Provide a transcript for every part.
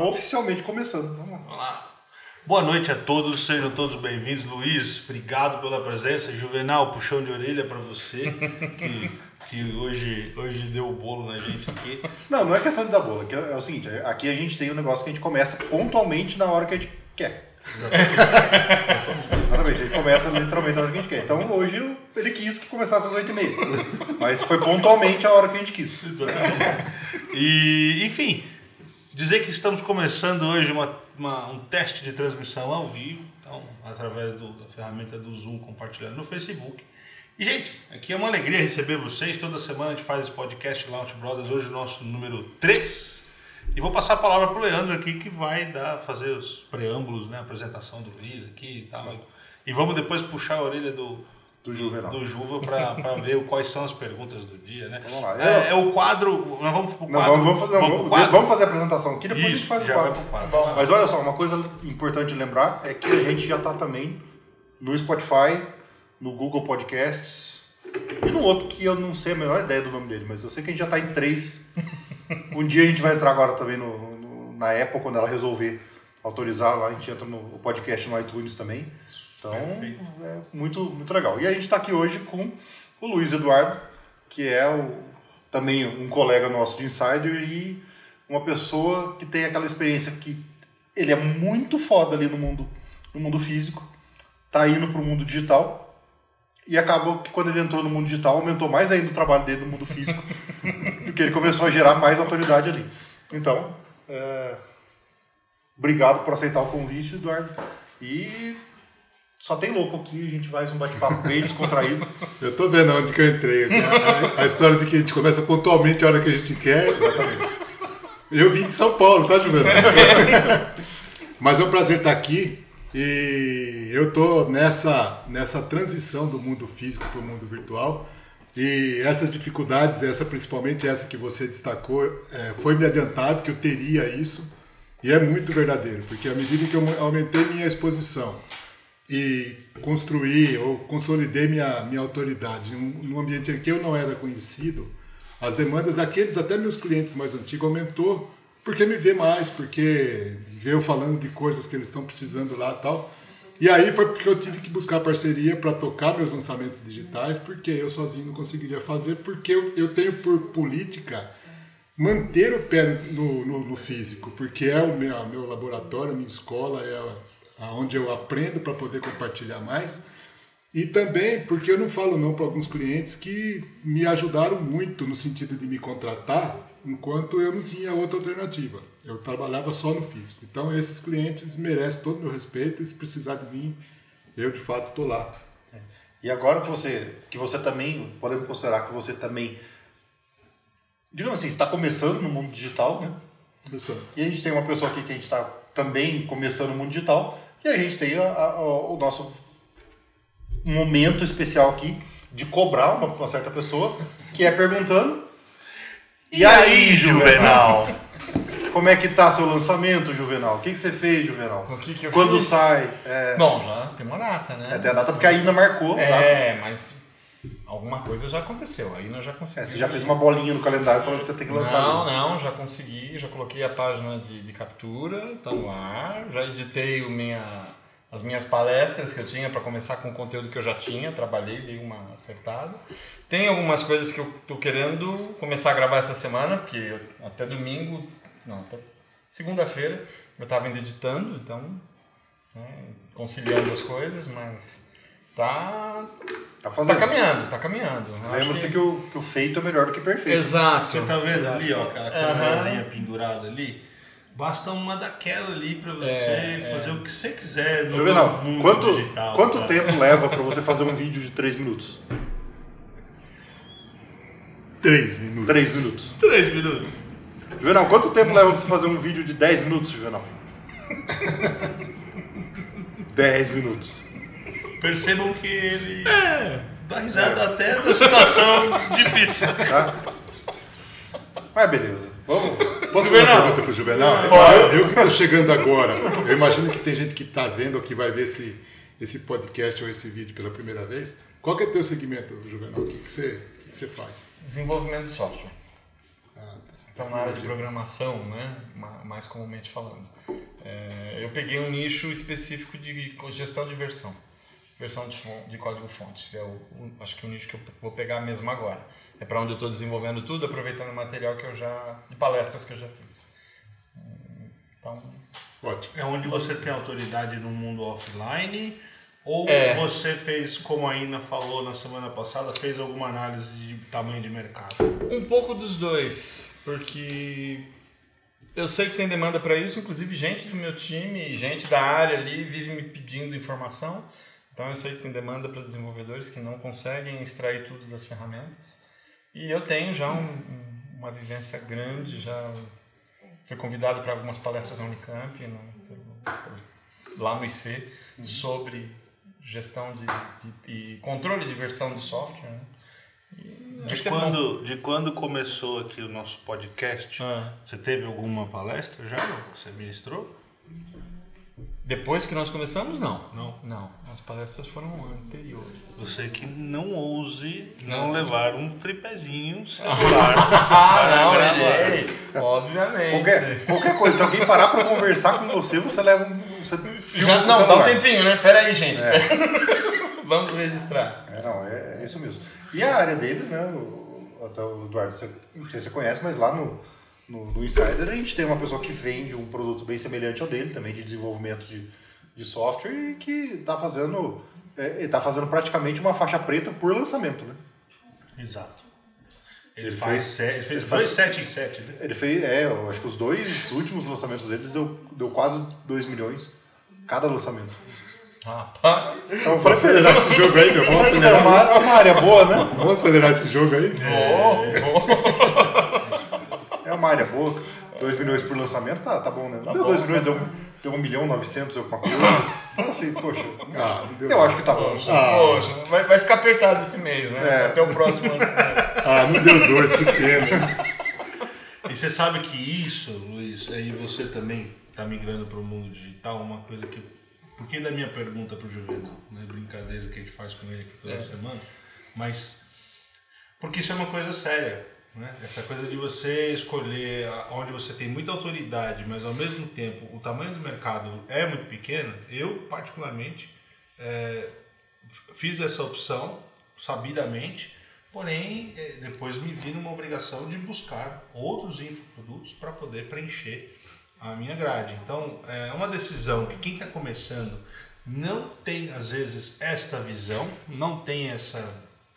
Oficialmente começando. Vamos lá. Vamos lá. Boa noite a todos, sejam todos bem-vindos. Luiz, obrigado pela presença. Juvenal, puxão de orelha para você, que, que hoje, hoje deu o bolo na gente aqui. Não, não é questão de dar que É, é o seguinte, aqui a gente tem um negócio que a gente começa pontualmente na hora que a gente quer. Exatamente, a gente começa literalmente na hora que a gente quer. Então hoje ele quis que começasse às 8h30. Mas foi pontualmente a hora que a gente quis. Exatamente. E, enfim, dizer que estamos começando hoje uma, uma- um teste de transmissão ao vivo, então, através do- da ferramenta do Zoom, compartilhando no Facebook. E, gente, aqui é uma alegria receber vocês. Toda semana a gente faz esse podcast Launch Brothers, hoje o nosso número 3. E vou passar a palavra para o Leandro aqui, que vai dar, fazer os preâmbulos, né, a apresentação do Luiz aqui e tal. E vamos depois puxar a orelha do, Do Juvenal. do Juva para ver quais são as perguntas do dia, né? Vamos lá. É, é o quadro. Nós vamos pro Não, quadro. vamos, vamos fazer, pro vamos, quadro? vamos fazer a apresentação aqui, depois a Isso, gente faz o quadro. quadro. Mas olha só, uma coisa importante lembrar é que a gente já está também no Spotify, no Google Podcasts e no outro que eu não sei a menor ideia do nome dele, mas eu sei que a gente já está em três. Um dia a gente vai entrar agora também no, no- na Apple, quando ela resolver autorizar lá, a gente entra no podcast no iTunes também. Então, Perfeito. é muito, muito legal. E a gente está aqui hoje com o Luiz Eduardo, que é o, também um colega nosso de Insider e uma pessoa que tem aquela experiência que ele é muito foda ali no mundo, no mundo físico, tá indo para o mundo digital e acabou que quando ele entrou no mundo digital aumentou mais ainda o trabalho dele no mundo físico, porque ele começou a gerar mais autoridade ali. Então, é, obrigado por aceitar o convite, Eduardo. E só tem louco aqui, a gente faz um bate-papo bem descontraído. Eu tô vendo onde que eu entrei. aqui. A, a história de que a gente começa pontualmente a hora que a gente quer. Eu vim de São Paulo, tá, Juvenal? Mas é um prazer estar aqui. E eu tô nessa, nessa transição do mundo físico para o mundo virtual. E essas dificuldades, essa principalmente essa que você destacou, é, foi me adiantado que eu teria isso. E é muito verdadeiro, porque à medida que eu aumentei minha exposição, e construir ou consolidei minha, minha autoridade num, ambiente em que eu não era conhecido, as demandas daqueles, até meus clientes mais antigos, aumentou porque me vê mais, porque vê eu falando de coisas que eles estão precisando lá e tal. E aí foi porque eu tive que buscar parceria para tocar meus lançamentos digitais, porque eu sozinho não conseguiria fazer, porque eu, eu tenho por política manter o pé no, no, no físico, porque é o meu, meu laboratório, a minha escola, é aonde eu aprendo para poder compartilhar mais. E também porque eu não falo não para alguns clientes que me ajudaram muito no sentido de me contratar, enquanto eu não tinha outra alternativa. Eu trabalhava só no físico. Então esses clientes merecem todo o meu respeito e se precisar de mim, eu de fato estou lá. E agora que você, que você também, podemos considerar que você também, digamos assim, está começando no mundo digital, né? Começando. E a gente tem uma pessoa aqui que a gente está também começando no mundo digital, e a gente tem a- a- o nosso momento especial aqui de cobrar uma, uma certa pessoa, que é perguntando, E aí, Juvenal? como é que tá seu lançamento, Juvenal? O que, que você fez, Juvenal? O que que eu Quando fiz? sai? É, Bom, já tem uma data, né? até a data, porque a Ina marcou. tá? É, mas alguma coisa já aconteceu. Aí nós já É, conseguimos. você já fez uma bolinha no calendário falando que você tem que lançar. Não, não, já consegui, já coloquei a página de, de captura, tá no ar, já editei o minha, as minhas palestras que eu tinha para começar com o conteúdo que eu já tinha, trabalhei, dei uma acertada. Tem algumas coisas que eu tô querendo começar a gravar essa semana, porque eu- até domingo, não, até segunda-feira eu estava ainda editando, então né, conciliando as coisas, mas tá Tá tá fazendo. caminhando, tá caminhando. Eu acho Lembra-se que- que... o, que o feito é melhor do que perfeito. Exato. Você tá vendo ali, ó, aquela câmerazinha pendurada ali? Basta uma daquela ali para você É, fazer o que você quiser no Juvenal, mundo quanto, digital. quanto tá? tempo leva para você fazer um vídeo de 3 minutos? Três minutos. 3 minutos. Três minutos. Juvenal, quanto tempo leva pra você fazer um vídeo de 10 minutos, Juvenal? 10 minutos. Percebam que ele dá risada até da situação difícil. Tá? Mas beleza. Vamos. Posso fazer uma pergunta pro Juvenal? Eu, eu que estou chegando agora, eu imagino que tem gente que está vendo ou que vai ver esse, esse podcast ou esse vídeo pela primeira vez. Qual que é o teu segmento, Juvenal? O que, que, você, o que, que você faz? Desenvolvimento de software. Então, na área de programação, né? ma- mais comumente falando. É, eu peguei um nicho específico de gestão de versão. Versão de, de código-fonte. que É o, o- acho que o nicho que eu vou pegar mesmo agora. É para onde eu estou desenvolvendo tudo, aproveitando o material que eu já. de palestras que eu já fiz. Então, Ótimo. É onde você tem autoridade no mundo offline? Ou É. você fez, como a Ina falou na semana passada, fez alguma análise de tamanho de mercado? Um pouco dos dois, porque eu sei que tem demanda para isso, inclusive gente do meu time, gente da área ali vive me pedindo informação. Então eu sei que tem demanda para desenvolvedores que não conseguem extrair tudo das ferramentas. E eu tenho já um- um- uma vivência grande, já fui convidado para algumas palestras na Unicamp, no- pelo- lá no IC, sobre gestão de, de- e controle de versão de software. Né? De é quando, de quando começou aqui o nosso podcast, Ah. você teve alguma palestra já? Você ministrou? Depois que nós começamos, não. Não. Não. As palestras foram anteriores. Você que não ouse não levar um tripézinho celular. Ah, não, gravar. levei. Obviamente. Qualquer, qualquer coisa, se alguém parar pra conversar com você, você leva um. Você filma Já, não, dá um tempinho, né? Pera aí, gente. Vamos registrar. É, não, é, é isso mesmo. E a área dele, né? O, até o Eduardo, você, não sei se você conhece, mas lá no, no, no Insider a gente tem uma pessoa que vende um produto bem semelhante ao dele, também de desenvolvimento de, de software, e que está fazendo. É, tá fazendo praticamente uma faixa preta por lançamento, né? Exato. Ele, Ele faz fez- se- ele fez ele dois faz- 7 em 7, né? Ele fez, é, eu acho que os dois últimos lançamentos deles deu, deu quase 2 milhões cada lançamento. Rapaz. Então, Vamos acelerar esse jogo aí, meu. Vamos é acelerar, uma, é uma área boa, né? vamos acelerar esse jogo aí? É uma área boa. 2 milhões por lançamento, tá, tá bom, né? Não deu bom, 2 tá milhões, deu, deu 1 milhão 900 alguma coisa. Então, assim, poxa, Ah, não deu. eu acho que tá bom. Poxa, vai, vai ficar apertado esse mês, né? É. Até o próximo lançamento. Ah, não deu dois, que pena. E você sabe que isso, Luiz, aí você também está migrando para o mundo digital, uma coisa que. Por que da minha pergunta para o Juvenal? Né? Brincadeira que a gente faz com ele aqui toda semana. Mas. Porque isso é uma coisa séria. Né? Essa coisa de você escolher onde você tem muita autoridade, mas ao mesmo tempo o tamanho do mercado é muito pequeno. Eu, particularmente, é, fiz essa opção sabidamente, porém eh, depois me vi numa obrigação de buscar outros infoprodutos para poder preencher a minha grade. Então é uma decisão que quem está começando não tem às vezes esta visão, não tem essa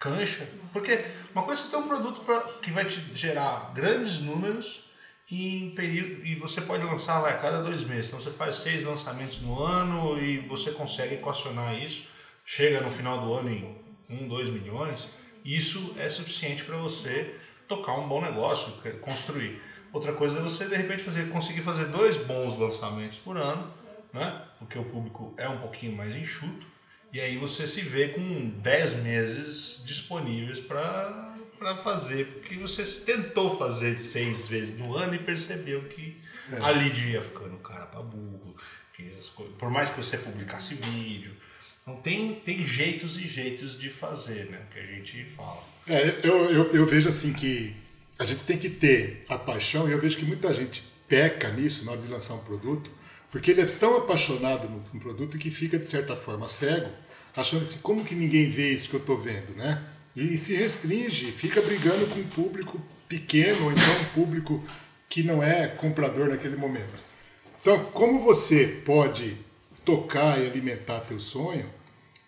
cancha, porque uma coisa é ter um produto pra, que vai te gerar grandes números em período e você pode lançar vai, a cada dois meses. Então você faz seis lançamentos no ano e você consegue equacionar isso, chega no final do ano em um, dois milhões. Isso é suficiente para você tocar um bom negócio, construir. Outra coisa é você de repente fazer, conseguir fazer dois bons lançamentos por ano, né? Porque o público é um pouquinho mais enxuto. E aí você se vê com 10 meses disponíveis para fazer, porque você tentou fazer seis vezes no ano e percebeu que a lead ia ficando cara para burro, que as co- por mais que você publicasse vídeo. Então tem, tem jeitos e jeitos de fazer, né? Que a gente fala. É, eu, eu, eu vejo assim que a gente tem que ter a paixão, e eu vejo que muita gente peca nisso na hora de lançar um produto, porque ele é tão apaixonado no, no produto que fica, de certa forma, cego, achando assim, como que ninguém vê isso que eu estou vendo, né? E se restringe, fica brigando com um público pequeno, ou então um público que não é comprador naquele momento. Então, como você pode tocar e alimentar teu sonho,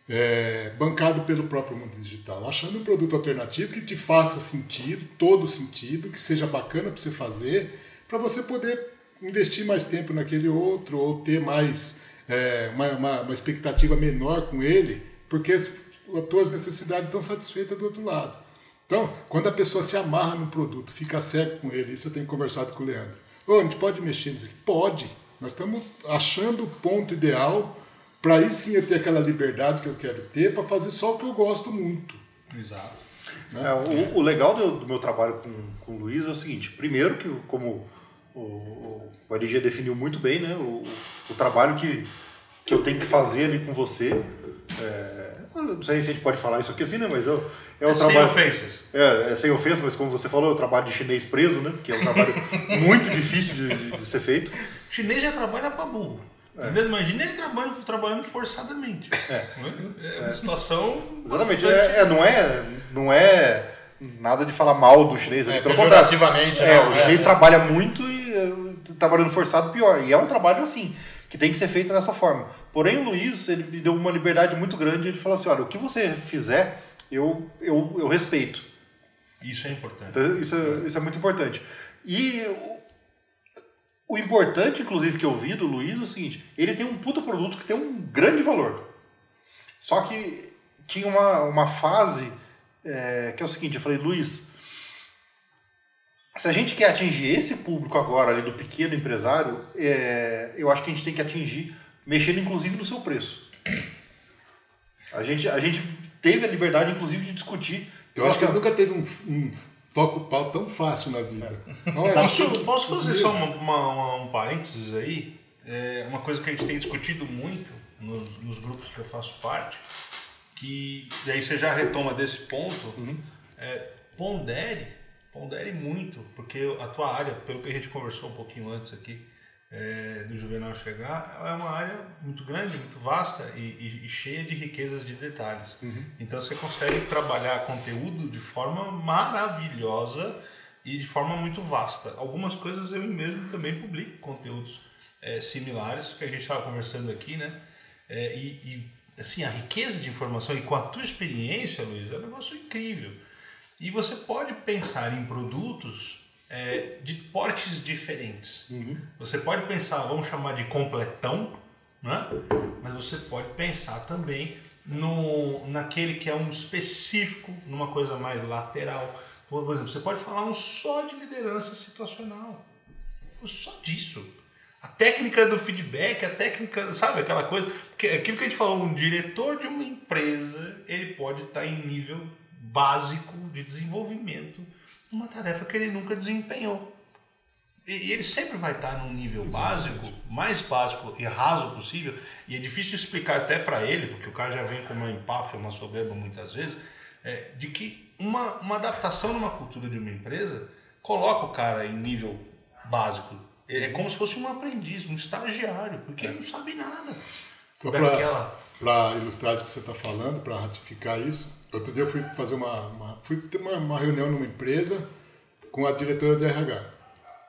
é, bancado pelo próprio mundo digital, achando um produto alternativo que te faça sentido, todo sentido, que seja bacana para você fazer, para você poder investir mais tempo naquele outro ou ter mais é, uma, uma, uma expectativa menor com ele, porque as, as tuas necessidades estão satisfeitas do outro lado. Então, quando a pessoa se amarra no produto, fica cego com ele, isso eu tenho conversado com o Leandro. Ô, a gente pode mexer nisso aqui? Pode. Nós estamos achando o ponto ideal para aí sim eu ter aquela liberdade que eu quero ter para fazer só o que eu gosto muito. Exato. É, o, o legal do, do meu trabalho com, com o Luiz é o seguinte: primeiro, que como o, o, RG definiu muito bem, né, o, o trabalho que, que eu tenho que fazer ali com você, é, não sei se a gente pode falar isso aqui assim, né? Mas eu, é o É sem trabalho. ofensas. É, é sem ofensa, mas como você falou, é o trabalho de chinês preso, né? Que é um trabalho muito difícil de, de- ser feito. O chinês já trabalha pra burro. Entendeu? Imagina ele trabalhando, trabalhando forçadamente. É. uma situação. Exatamente. É, é, não, é, não é nada de falar mal do chinês. É, pelo contrário. É, não, o é, chinês é. trabalha muito e é, trabalhando forçado pior. E é um trabalho assim, que tem que ser feito dessa forma. Porém, o Luiz, ele me deu uma liberdade muito grande. Ele falou assim, olha, o que você fizer, eu, eu, eu respeito. Isso é importante. Então, isso, é, isso é muito importante. E o, o importante, inclusive, que eu vi do Luiz é o seguinte: ele tem um puta produto que tem um grande valor. Só que tinha uma, uma fase é, que é o seguinte: eu falei, Luiz, se a gente quer atingir esse público agora ali do pequeno empresário, é, eu acho que a gente tem que atingir mexendo inclusive no seu preço. A gente, a gente teve a liberdade, inclusive, de discutir. Eu acho que nunca teve um, um toca o pau tão fácil na vida. Olha, Posso, posso fazer só uma, uma- uma- um parênteses aí? É uma coisa que a gente tem discutido muito nos, nos grupos que eu faço parte, que daí você já retoma desse ponto, é, pondere, pondere muito, porque a tua área, pelo que a gente conversou um pouquinho antes aqui, é, do Juvenal chegar, ela é uma área muito grande, muito vasta e, e- e cheia de riquezas de detalhes. Então você consegue trabalhar conteúdo de forma maravilhosa e de forma muito vasta. Algumas coisas eu mesmo também publico conteúdos é, similares que a gente estava conversando aqui, né? É, e, e, assim a riqueza de informação e com a tua experiência, Luiz, é um negócio incrível. E você pode pensar em produtos é, de portes diferentes. Você pode pensar, vamos chamar de completão, né? mas você pode pensar também no, naquele que é um específico, numa coisa mais lateral. Por por exemplo, você pode falar um só de liderança situacional. Só disso. A técnica do feedback, a técnica, sabe, aquela coisa. Porque aquilo que a gente falou, um diretor de uma empresa, ele pode estar em nível básico de desenvolvimento numa tarefa que ele nunca desempenhou. E ele sempre vai estar num nível básico, mais básico e raso possível. E é difícil explicar até para ele, porque o cara já vem com uma empáfia, uma soberba muitas vezes, é, de que uma, uma adaptação numa cultura de uma empresa coloca o cara em nível básico. É é como se fosse um aprendiz, um estagiário, porque ele não sabe nada. Só daquela. Para ilustrar isso que você está falando, para ratificar isso, outro dia eu fui fazer uma, uma- fui ter uma, uma reunião numa empresa com a diretora de RH.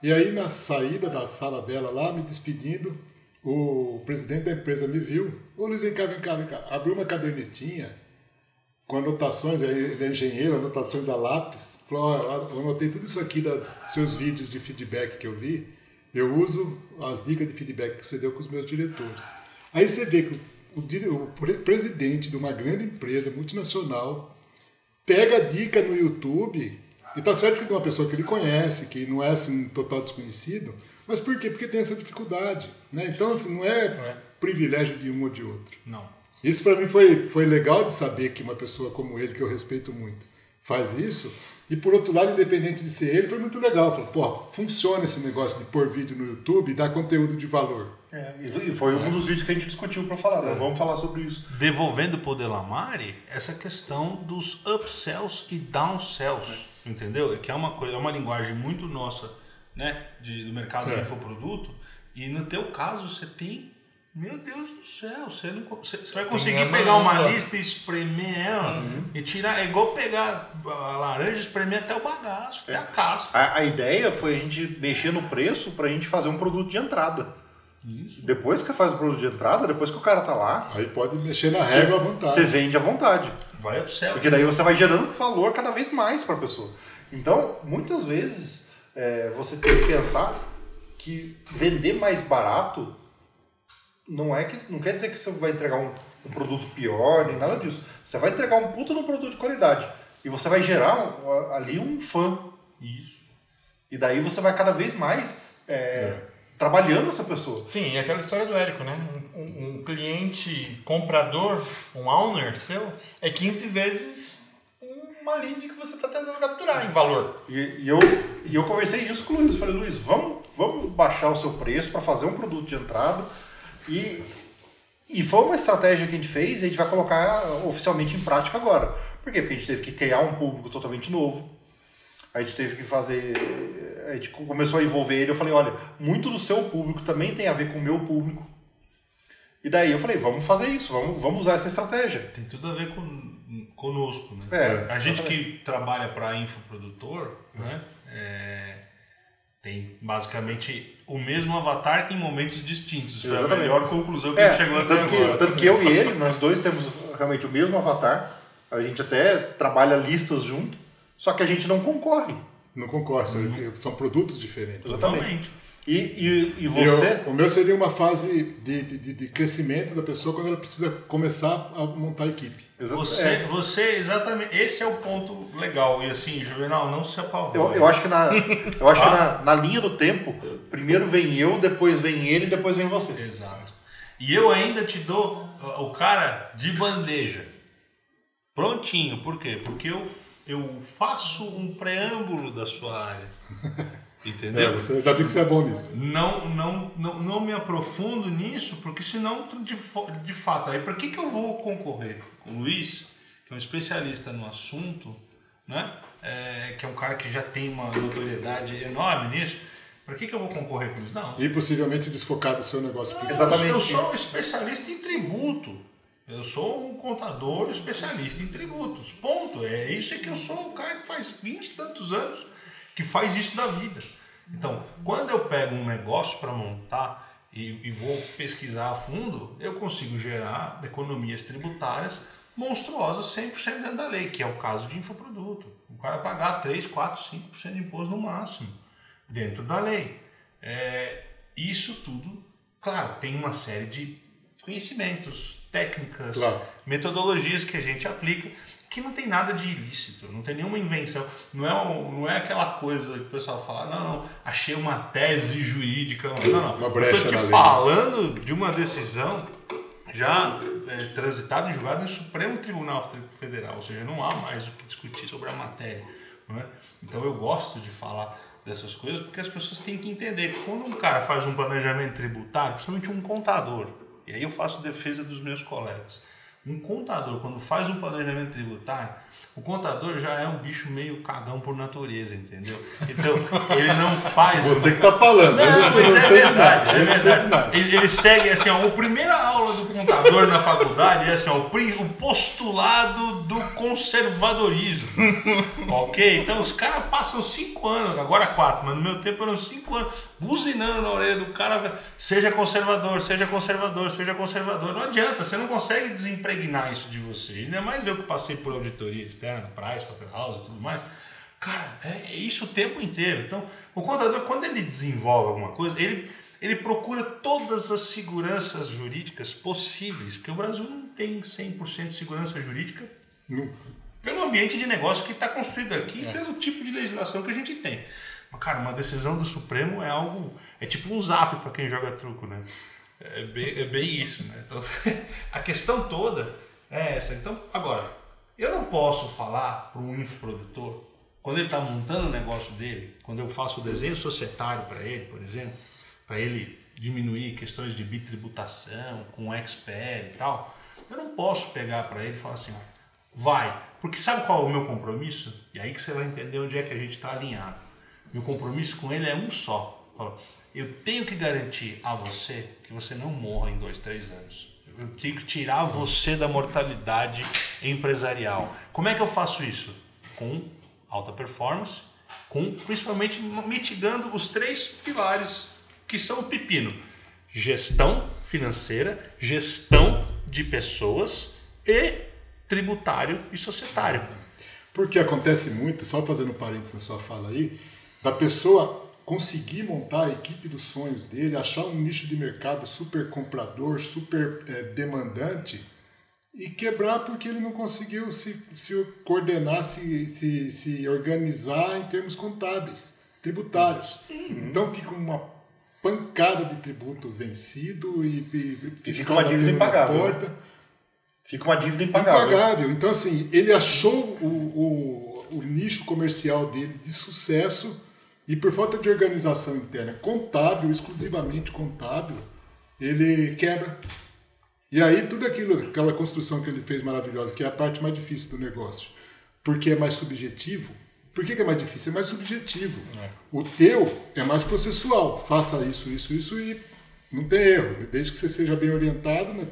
E aí na saída da sala dela lá, me despedindo, o presidente da empresa me viu. Ô Luiz, vem cá, vem cá, vem cá. Abriu uma cadernetinha com anotações, ele é engenheiro, anotações a lápis. Falou, ó, eu anotei tudo isso aqui dos seus vídeos de feedback que eu vi. Eu uso as dicas de feedback que você deu com os meus diretores. Aí você vê que o, o pre- presidente de uma grande empresa multinacional pega a dica no YouTube, e tá certo que de uma pessoa que ele conhece, que não é assim um total desconhecido, mas por quê? Porque tem essa dificuldade. Né? Então, assim, não é privilégio de um ou de outro. Não. Isso para mim foi, foi legal de saber que uma pessoa como ele, que eu respeito muito, faz isso. E por outro lado, independente de ser ele, foi muito legal. Falei, pô, funciona esse negócio de pôr vídeo no YouTube e dar conteúdo de valor. É, e foi um dos vídeos que a gente discutiu para falar, né? Vamos falar sobre isso. devolvendo para o Delamare essa questão dos upsells e downsells, entendeu? Que é uma coisa, é uma linguagem muito nossa, né, de, do mercado É. de infoproduto. E no teu caso você tem, meu Deus do céu, você não você, você vai conseguir pegar uma lista e espremer ela e tirar, é igual pegar a laranja e espremer até o bagaço, até a casca. A, a ideia foi a gente mexer no preço para a gente fazer um produto de entrada. Depois que você faz o produto de entrada, depois que o cara tá lá, Aí pode mexer na régua à vontade. você vende à vontade. Vai upsell. Porque daí você vai gerando valor cada vez mais para a pessoa. Então, muitas vezes, é, você tem que pensar que vender mais barato não é que não quer dizer que você vai entregar um, um produto pior, nem nada disso. Você vai entregar um puta no produto de qualidade. E você vai gerar um- ali um fã. Isso. E daí você vai cada vez mais é, trabalhando essa pessoa. Sim, e aquela história do Érico, né? Um, um- um cliente comprador, um owner seu, é 15 vezes uma lead que você está tentando capturar em valor. E, e eu, e eu conversei isso com o Luiz. Eu falei, Luiz, vamos, vamos baixar o seu preço para fazer um produto de entrada. E E foi uma estratégia que a gente fez e a gente vai colocar oficialmente em prática agora. Por quê? Porque a gente teve que criar um público totalmente novo. A gente teve que fazer. A gente começou a envolver ele. Eu falei: olha, muito do seu público também tem a ver com o meu público. E daí eu falei: vamos fazer isso, vamos, vamos usar essa estratégia. Tem tudo a ver com, conosco, né? É, a gente que trabalha para infoprodutor, né? É, tem basicamente o mesmo avatar em momentos distintos. Foi a Exatamente. melhor conclusão que É, a gente chegou até tanto, que, agora. tanto que eu e ele, nós dois temos realmente o mesmo avatar. A gente até trabalha listas junto, só que a gente não concorre. Não concordo, são- são produtos diferentes. Totalmente. E, e E você. eu- o meu seria uma fase de, de, de crescimento da pessoa quando ela precisa começar a montar a equipe. Exa- Você, é, você, exatamente. Esse é o ponto legal. E assim, Juvenal, não se apavore. eu, eu acho que, na, eu acho que na, na linha do tempo, primeiro vem eu, depois vem ele, depois vem você. Exato. E eu ainda te dou uh, o cara de bandeja. Prontinho. Por quê? Porque eu, eu faço um preâmbulo da sua área. É, Entendeu? você já vi que você é bom nisso. Não, não, não, não me aprofundo nisso, porque senão, de, de fato, aí para que, que eu vou concorrer com o Luiz, que é um especialista no assunto, né? É, que é um cara que já tem uma notoriedade enorme nisso, para que, que eu vou concorrer com isso? Não, E possivelmente desfocar do seu negócio principal. Exatamente. eu sou um especialista em tributo. Eu sou um contador especialista em tributos. Ponto. É isso é que eu sou o cara que faz 20 e tantos anos que faz isso da vida. Então, quando eu pego um negócio para montar e, e vou pesquisar a fundo, eu consigo gerar economias tributárias monstruosas 100% dentro da lei, que é o caso de infoproduto. O cara pagar 3, 4, 5% de imposto no máximo, dentro da lei. É, isso tudo, claro, tem uma série de conhecimentos, técnicas, Claro. metodologias que a gente aplica que não tem nada de ilícito, não tem nenhuma invenção. Não é, um- não é aquela coisa que o pessoal fala, não, não, achei uma tese jurídica. Não, não. Uma brecha Eu tô te na lei. falando de uma decisão já é, transitada e julgada no Supremo Tribunal Federal, ou seja, não há mais o que discutir sobre a matéria. é? Então eu gosto de falar dessas coisas porque as pessoas têm que entender que quando um cara faz um planejamento tributário, principalmente um contador, e aí eu faço defesa dos meus colegas, um contador, quando faz um planejamento tributário, o contador já é um bicho meio cagão por natureza, entendeu? Então, ele não faz. Você que tá falando. eu Não, não, tô- mas não é verdade, nada. é Eu não verdade. nada. Ele, ele segue assim, ó, a primeira aula do contador na faculdade é assim, ó, o, postulado do conservadorismo. ok? Então os caras passam cinco anos, agora quatro, mas no meu tempo eram cinco anos, buzinando na orelha do cara, seja conservador, seja conservador, seja conservador. Não adianta, você não consegue desempregnar isso de você. Ainda mais eu que passei por auditoria externa, Price, Waterhouse e tudo mais. Cara, é é isso o tempo inteiro. Então, o contador, quando ele desenvolve alguma coisa, ele, ele procura todas as seguranças jurídicas possíveis, porque o Brasil não tem 100% de segurança jurídica pelo ambiente de negócio que está construído aqui e pelo tipo de legislação que a gente tem. Mas, cara, uma decisão do Supremo é algo. É tipo um zap para quem joga truco, né? É bem, é bem isso, né? Então, a questão toda é essa. Então, agora, eu não posso falar para um infoprodutor, quando ele está montando o negócio dele, quando eu faço o desenho societário para ele, por exemplo, para ele diminuir questões de bitributação com XPL e tal, eu não posso pegar para ele e falar assim, vai. Porque sabe qual é o meu compromisso? E aí que você vai entender onde é que a gente está alinhado. Meu compromisso com ele é um só. Eu tenho que garantir a você que você não morra em dois, três anos. Eu tenho que tirar você da mortalidade empresarial. Como é que eu faço isso? Com alta performance, com principalmente mitigando os três pilares que são o pepino: gestão financeira, gestão de pessoas e tributário e societário. Porque acontece muito, só fazendo parênteses na sua fala aí, da pessoa conseguir montar a equipe dos sonhos dele, achar um nicho de mercado super comprador, super eh, demandante e quebrar porque ele não conseguiu se, se coordenar, se, se, se organizar em termos contábeis, tributários. Então fica uma pancada de tributo vencido e, e fica uma dívida impagável, né? porta. Fica uma dívida impagável. Impagável. Então, assim, ele achou o, o, o nicho comercial dele de sucesso e por falta de organização interna contábil, exclusivamente contábil, ele quebra. E aí tudo aquilo, aquela construção que ele fez maravilhosa, que é a parte mais difícil do negócio, porque é mais subjetivo. Por que, que é mais difícil? É mais subjetivo. O teu é mais processual. Faça isso, isso, isso e não tem erro, desde que você seja bem orientado. Né?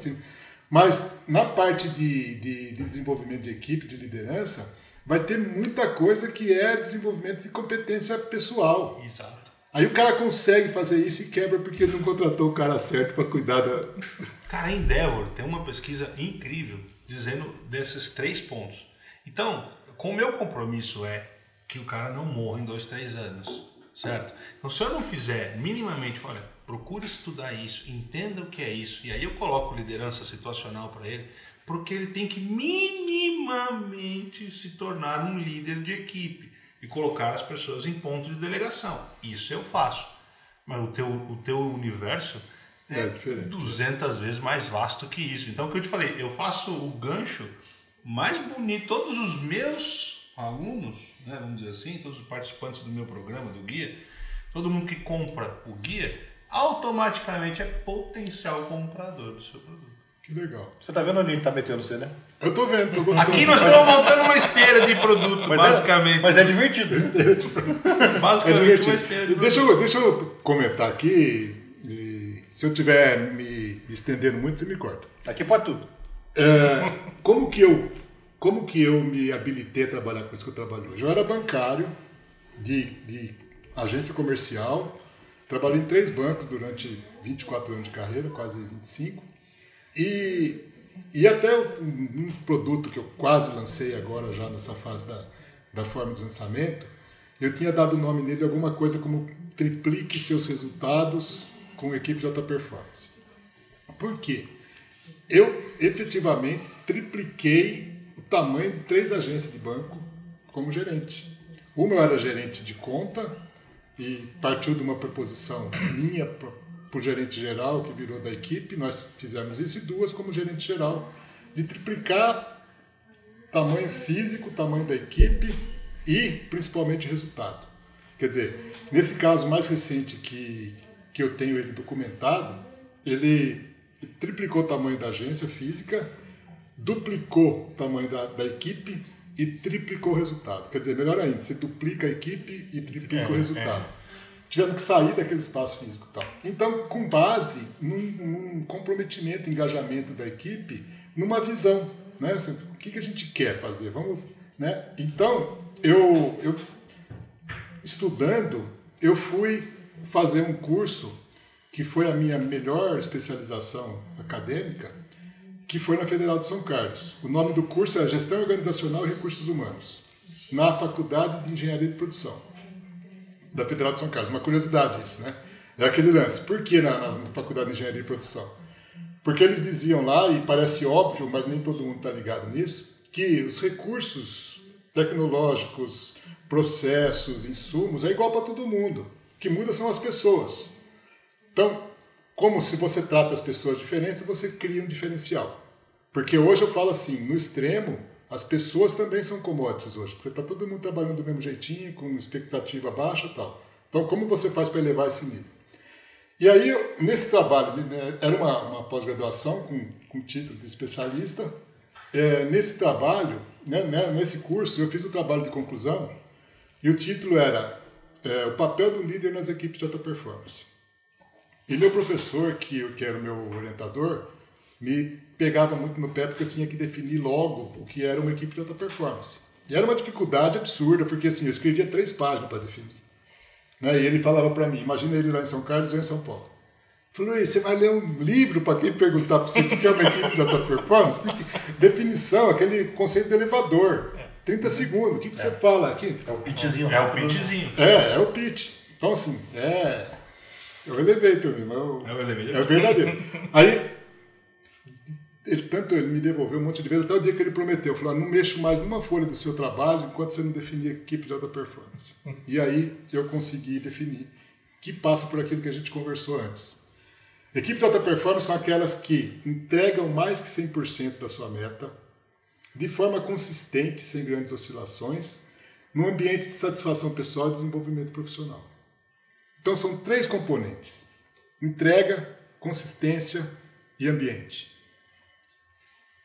Mas na parte de, de, de desenvolvimento de equipe, de liderança, vai ter muita coisa que é desenvolvimento de competência pessoal. Exato. Aí o cara consegue fazer isso e quebra porque não contratou o cara certo para cuidar da. Cara, a Endeavor tem uma pesquisa incrível dizendo desses três pontos. Então, com o meu compromisso é que o cara não morra em dois, três anos, certo? Então, se eu não fizer minimamente, olha, procure estudar isso, entenda o que é isso, e aí eu coloco liderança situacional para ele, porque ele tem que minimamente se tornar um líder de equipe e colocar as pessoas em ponto de delegação. Isso eu faço. Mas o teu, o teu universo é, É diferente. 200 vezes mais vasto que isso. Então, o que eu te falei, eu faço o gancho mais bonito. Todos os meus alunos, né, vamos dizer assim, todos os participantes do meu programa, do guia, todo mundo que compra o guia, automaticamente é potencial comprador do seu produto. Que legal. Você tá vendo onde a gente tá metendo você, né? Eu tô vendo, tô gostando. Aqui nós estamos montando uma esteira de produto, Mas basicamente. É, mas é divertido. É basicamente divertido. uma esteira de deixa, produto. eu, deixa eu comentar aqui. e se eu estiver me estendendo muito, você me corta. Aqui pode tudo. É, como que eu como que eu me habilitei a trabalhar com isso que eu trabalho hoje? Eu era bancário de, de agência comercial, trabalhei em três bancos durante 24 anos de carreira, quase 25, e, e até um, produto que eu quase lancei agora já nessa fase da, da forma de lançamento, eu tinha dado o nome nele alguma coisa como triplique seus resultados com equipe de alta performance. Por quê? eu efetivamente tripliquei o tamanho de três agências de banco como gerente. Uma eu era gerente de conta e partiu de uma proposição minha o gerente geral, que virou da equipe, nós fizemos isso, e duas como gerente geral, de triplicar tamanho físico, tamanho da equipe e principalmente resultado. Quer dizer, nesse caso mais recente que, que eu tenho ele documentado, ele triplicou o tamanho da agência física, duplicou o tamanho da, da equipe e triplicou o resultado. Quer dizer, melhor ainda, você duplica a equipe e triplica o resultado. Tivemos que sair daquele espaço físico tal. Então, com base num, num comprometimento, engajamento da equipe, numa visão, né? Assim, o que, que a gente quer fazer? Vamos, né? Então, eu, eu estudando, eu fui fazer um curso que foi a minha melhor especialização acadêmica, que foi na Federal de São Carlos. O nome do curso é Gestão Organizacional e Recursos Humanos, na Faculdade de Engenharia de Produção da Federal de São Carlos. Uma curiosidade isso, né? É aquele lance. Por que na, na Faculdade de Engenharia e Produção? Porque eles diziam lá, e parece óbvio, mas nem todo mundo está ligado nisso, que os recursos tecnológicos, processos, insumos, é igual para todo mundo. O que muda são as pessoas. Então, como se você trata as pessoas diferentes, você cria um diferencial. Porque hoje eu falo assim, no extremo, as pessoas também são commodities hoje, porque está todo mundo trabalhando do mesmo jeitinho, com expectativa baixa tal. Então, como você faz para elevar esse nível? E aí, nesse trabalho, né, era uma, uma pós-graduação com, com título de especialista. É, nesse trabalho, né, né, nesse curso, eu fiz o trabalho de conclusão e o título era é, O papel do líder nas equipes de alta performance. E meu professor, que, que era o meu orientador, me pegava muito no pé porque eu tinha que definir logo o que era uma equipe de alta performance. E era uma dificuldade absurda, porque assim, eu escrevia três páginas para definir. Né? E ele falava para mim, imagina ele lá em São Carlos eu em São Paulo. Falou, "Luiz, você vai ler um livro para quem perguntar para você o que é uma equipe de alta performance? Definição, aquele conceito de elevador. 30 segundos, o que, que você fala aqui? É o pitchzinho. É o pitchzinho. É, é o pitch. Então, assim, é. É o elevator mesmo. É o, É o elevator. É o verdadeiro. Aí, ele, tanto ele me devolveu um monte de vezes, até o dia que ele prometeu. Falou: "Ah, não mexo mais numa folha do seu trabalho enquanto você não definir equipe de alta performance. E aí eu consegui definir, que passa por aquilo que a gente conversou antes. Equipe de alta performance são aquelas que entregam mais que 100% da sua meta, de forma consistente, sem grandes oscilações, num ambiente de satisfação pessoal e desenvolvimento profissional. Então são três componentes: entrega, consistência e ambiente.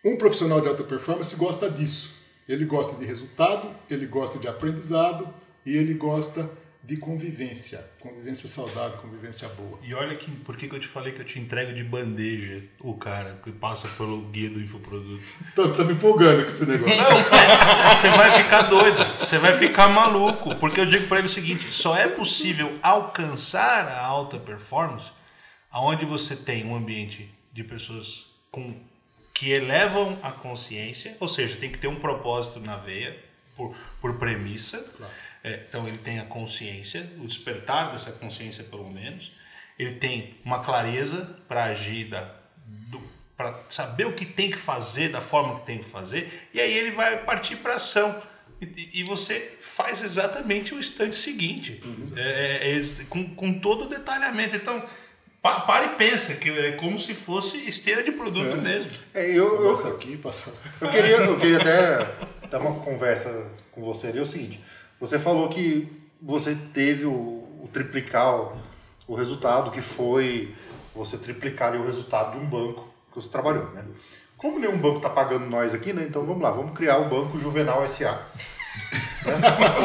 Um profissional de alta performance gosta disso. Ele gosta de resultado, ele gosta de aprendizado e ele gosta de convivência. Convivência saudável, convivência boa. E olha que, por que, que eu te falei que eu te entrego de bandeja o cara que passa pelo guia do infoproduto? Tô, tô me empolgando com esse negócio. Você vai ficar doido, você vai ficar maluco, porque eu digo para ele o seguinte: só é possível alcançar a alta performance aonde você tem um ambiente de pessoas com que elevam a consciência, ou seja, tem que ter um propósito na veia por, por premissa. É, então ele tem a consciência, o despertar dessa consciência pelo menos. Ele tem uma clareza para agir para saber o que tem que fazer da forma que tem que fazer, e aí ele vai partir para ação. E, e você faz exatamente o instante seguinte, é, é, é, com, com todo o detalhamento. Então, pa, para e pensa, que é como se fosse esteira de produto mesmo. É, eu, eu, Passa aqui, passa. eu, queria, eu queria até dar uma conversa com você ali. É o seguinte: você falou que você teve o, o triplicar o, resultado, que foi você triplicar o resultado de um banco que você trabalhou, né? Como nenhum banco está pagando nós aqui, né? Então vamos lá, vamos criar o Banco Juvenal SA. Né?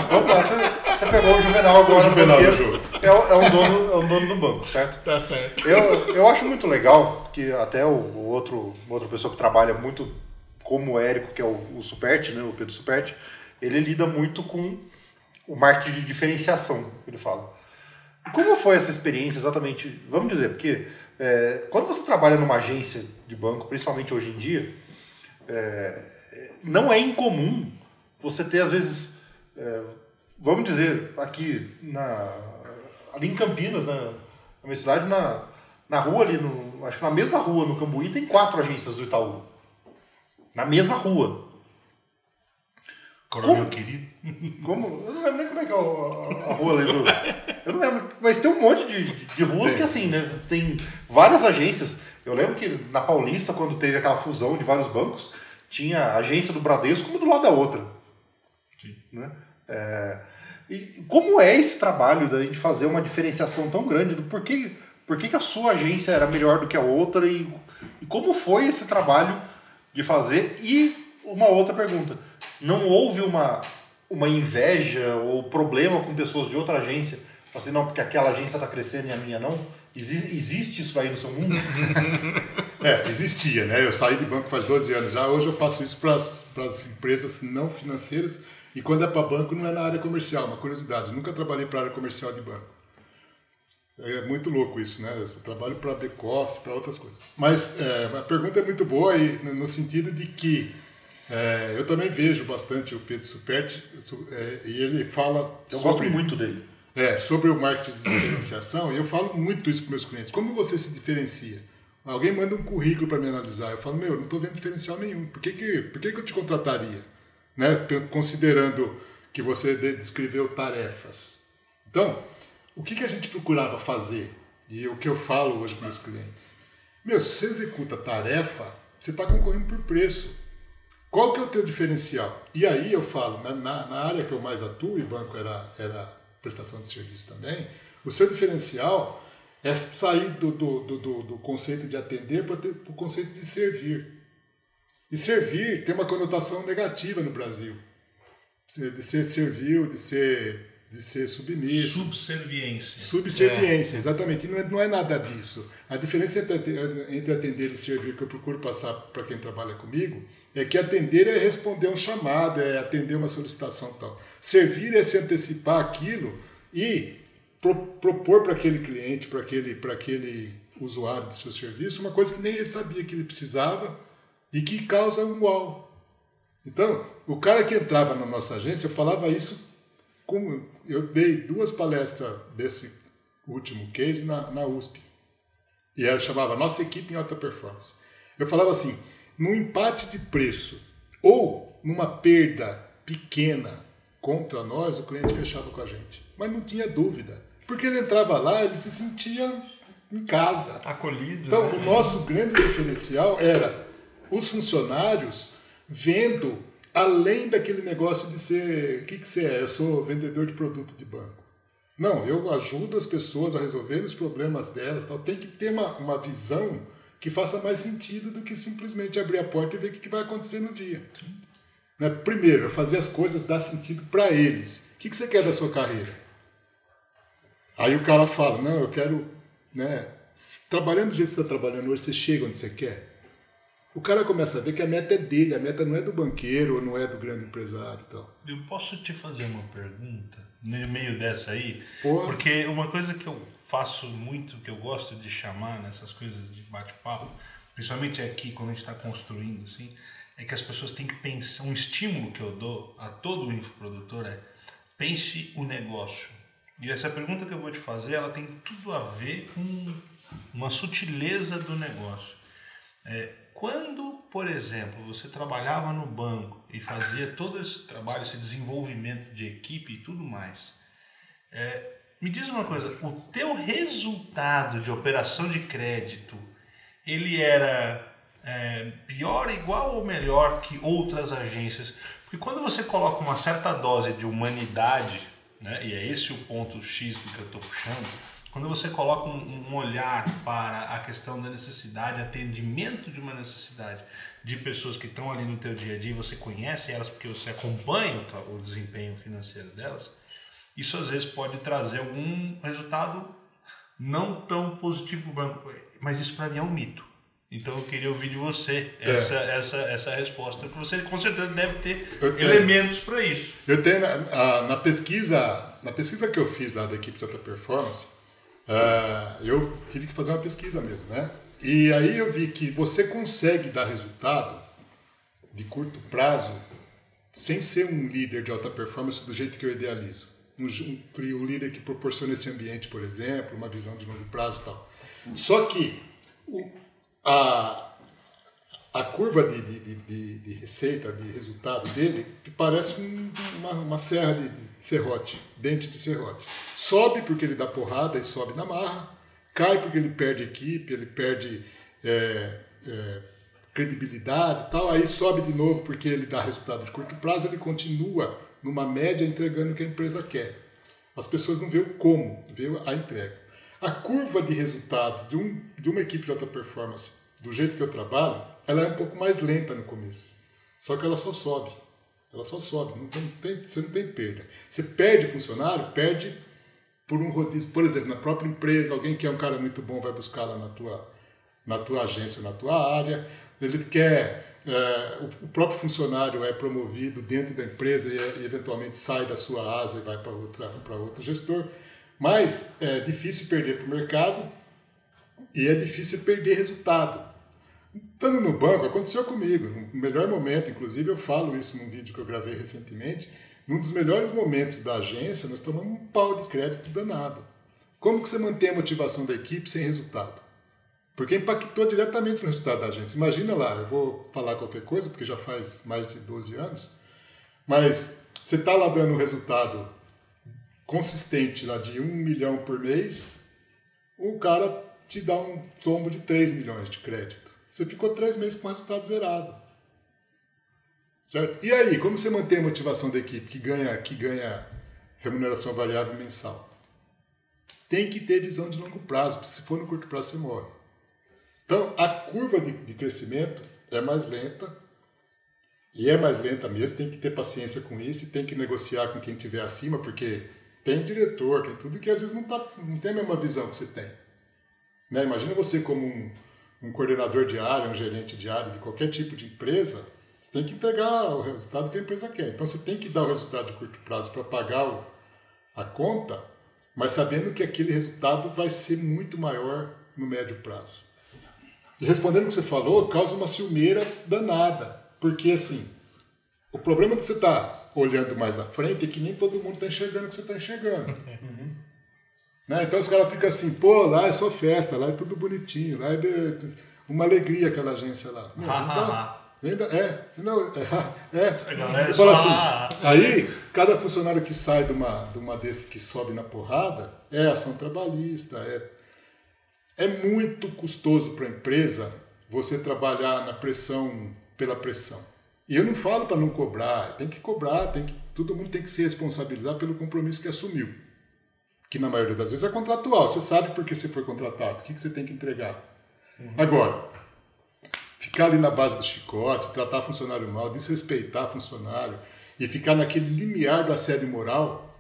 Vamos lá, você, você pegou o Juvenal agora, O Juvenal, é, o- é um dono, é um dono do banco, certo? Tá certo. Eu, eu acho muito legal que até o, o outro, outra pessoa que trabalha muito como o Érico, que é o, o Superti, né, o Pedro Superti, ele lida muito com o marketing de diferenciação, ele fala. Como foi essa experiência exatamente? Vamos dizer, porque é, quando você trabalha numa agência de banco, principalmente hoje em dia, é, não é incomum você ter, às vezes, é, vamos dizer, aqui na, ali em Campinas, na, na minha cidade, na, na rua ali, no, acho que na mesma rua, no Cambuí, tem quatro agências do Itaú. Na mesma rua. Coronel querido. Como? Eu não lembro nem como é que é a, a rua ali do. Eu não lembro. Mas tem um monte de, de ruas que assim, né? Tem várias agências. Eu lembro que na Paulista, quando teve aquela fusão de vários bancos, tinha a agência do Bradesco uma do lado da outra. Sim. Né? É, e como é esse trabalho da gente fazer uma diferenciação tão grande do porquê, por que que a sua agência era melhor do que a outra e, e como foi esse trabalho de fazer? E uma outra pergunta: não houve uma, uma inveja ou problema com pessoas de outra agência? Assim, não, porque aquela agência está crescendo e a minha não? Exi- existe isso aí no seu mundo? É, existia, né? Eu saí de banco faz 12 anos já. Hoje eu faço isso para as empresas não financeiras. E quando é para banco, não é na área comercial. Uma curiosidade, eu nunca trabalhei para área comercial de banco. É muito louco isso, né? Eu trabalho para back-office, para outras coisas. Mas é, a pergunta é muito boa e, no sentido de que é, eu também vejo bastante o Pedro Superti su- é, e ele fala Eu sobre- gosto muito dele. é, sobre o marketing de diferenciação, e eu falo muito isso com meus clientes. Como você se diferencia? Alguém manda um currículo para me analisar. Eu falo, meu, eu não estou vendo diferencial nenhum. Por que, que, por que, que eu te contrataria? Né? Considerando que você de- descreveu tarefas. Então, o que, que a gente procurava fazer? E o que eu falo hoje para meus clientes? Meu, se você executa tarefa, você está concorrendo por preço. Qual que é o teu diferencial? E aí eu falo, na, na, área que eu mais atuo, e banco era, era prestação de serviço também, o seu diferencial é sair do, do, do, do conceito de atender para o conceito de servir. E servir tem uma conotação negativa no Brasil. De ser servil, de ser, de ser submisso. Subserviência. Subserviência, exatamente. E não é, não é nada disso. A diferença entre, entre atender e servir que eu procuro passar para quem trabalha comigo é que atender é responder um chamado, é atender uma solicitação tal. Servir é se antecipar aquilo e pro- propor para aquele cliente, para aquele, aquele usuário do seu serviço, uma coisa que nem ele sabia que ele precisava e que causa um uau. Então, o cara que entrava na nossa agência, eu falava isso como eu dei duas palestras desse último case na, na USP. E ela chamava Nossa Equipe em Alta Performance. Eu falava assim, num empate de preço ou numa perda pequena contra nós, o cliente fechava com a gente. Mas não tinha dúvida. Porque ele entrava lá, ele se sentia em casa. Acolhido. Então, né? o nosso grande diferencial era os funcionários vendo além daquele negócio de ser. O que, que você é? Eu sou vendedor de produto de banco. Não, eu ajudo as pessoas a resolver os problemas delas. Tal. Tem que ter uma, uma visão que faça mais sentido do que simplesmente abrir a porta e ver o que que vai acontecer no dia. Né? Primeiro, é fazer as coisas dar sentido para eles. O que, que você quer da sua carreira? Aí o cara fala, não, eu quero, né, trabalhando do jeito que você está trabalhando hoje, você chega onde você quer. O cara começa a ver que a meta é dele, a meta não é do banqueiro ou não é do grande empresário. Então. Eu posso te fazer uma pergunta no meio dessa aí? Pode. Porque uma coisa que eu faço muito, que eu gosto de chamar nessas coisas de bate-papo, principalmente aqui quando a gente está construindo, assim, é que as pessoas têm que pensar, um estímulo que eu dou a todo infoprodutor é pense o negócio. E essa pergunta que eu vou te fazer, ela tem tudo a ver com uma sutileza do negócio. É, quando, por exemplo, você trabalhava no banco e fazia todo esse trabalho, esse desenvolvimento de equipe e tudo mais, é, me diz uma coisa, o teu resultado de operação de crédito, ele era é, pior, igual ou melhor que outras agências? Porque quando você coloca uma certa dose de humanidade, né, e é esse o ponto X do que eu estou puxando, quando você coloca um, um olhar para a questão da necessidade, atendimento de uma necessidade de pessoas que estão ali no teu dia a dia, você conhece elas porque você acompanha o, o desempenho financeiro delas, isso às vezes pode trazer algum resultado não tão positivo para o banco. Mas isso para mim é um mito. Então eu queria ouvir de você essa, essa, essa resposta, porque você com certeza deve ter elementos para isso. Eu tenho na, a- na pesquisa, na pesquisa que eu fiz lá da equipe de alta performance, ah, eu tive que fazer uma pesquisa mesmo, né? E aí eu vi que você consegue dar resultado de curto prazo sem ser um líder de alta performance do jeito que eu idealizo. Um, um, um líder que proporciona esse ambiente, por exemplo, uma visão de longo prazo e tal. Só que o- a, a curva de, de, de- de, receita, de resultado dele, que parece um- uma, uma serra de, de serrote, dente de serrote. Sobe porque ele dá porrada e sobe na marra, cai porque ele perde equipe, ele perde é, é, credibilidade e tal, aí sobe de novo porque ele dá resultado de curto prazo, ele continua numa média entregando o que a empresa quer. As pessoas não veem o como, veem a entrega. A curva de resultado de, um, de uma equipe de alta performance, do jeito que eu trabalho, ela é um pouco mais lenta no começo. Só que ela só sobe. Ela só sobe. Não tem, tem- você não tem perda. Você perde funcionário, perde por um rodízio. Por exemplo, na própria empresa, alguém que é um cara muito bom vai buscar lá na tua, na tua agência ou na tua área. Ele quer. é, o, o próprio funcionário é promovido dentro da empresa e, e eventualmente sai da sua asa e vai para outro gestor. Mas é difícil perder para o mercado e é difícil perder resultado. Estando no banco, aconteceu comigo, no melhor momento, inclusive eu falo isso num vídeo que eu gravei recentemente, num dos melhores momentos da agência, nós tomamos um pau de crédito danado. Como que você mantém a motivação da equipe sem resultado? Porque impactou diretamente no resultado da agência. Imagina lá, eu vou falar qualquer coisa, porque já faz mais de 12 anos, mas você está lá dando um resultado consistente lá de 1 milhão por mês, o cara te dá um tombo de 3 milhões de crédito. Você ficou três meses com o resultado zerado. Certo? E aí, como você mantém a motivação da equipe que ganha, que ganha remuneração variável mensal? Tem que ter visão de longo prazo, se for no curto prazo você morre. Então, a curva de, de crescimento é mais lenta, e é mais lenta mesmo, tem que ter paciência com isso, e tem que negociar com quem estiver acima, porque tem diretor, tem tudo que às vezes não, tá, não tem a mesma visão que você tem. Né? Imagina você como um, um coordenador de área, um gerente de área de qualquer tipo de empresa, você tem que entregar o resultado que a empresa quer. Então você tem que dar o resultado de curto prazo para pagar a conta, mas sabendo que aquele resultado vai ser muito maior no médio prazo. E respondendo o que você falou, causa uma ciumeira danada. Porque assim, o problema de você estar olhando mais à frente é que nem todo mundo está enxergando o que você está enxergando. Né? Então os caras ficam assim, pô, lá é só festa, lá é tudo bonitinho, lá é uma alegria aquela agência lá. Ainda, é, não, é, é. A galera Eu falo só, assim, aí, cada funcionário que sai de uma, de uma desse que sobe na porrada é ação trabalhista, é, é muito custoso para a empresa você trabalhar na pressão pela pressão. E eu não falo para não cobrar, tem que cobrar, tem que, todo mundo tem que se responsabilizar pelo compromisso que assumiu. Que na maioria das vezes é contratual, você sabe por que você foi contratado, o que, que você tem que entregar. Agora, ficar ali na base do chicote, tratar funcionário mal, desrespeitar funcionário e ficar naquele limiar do assédio moral,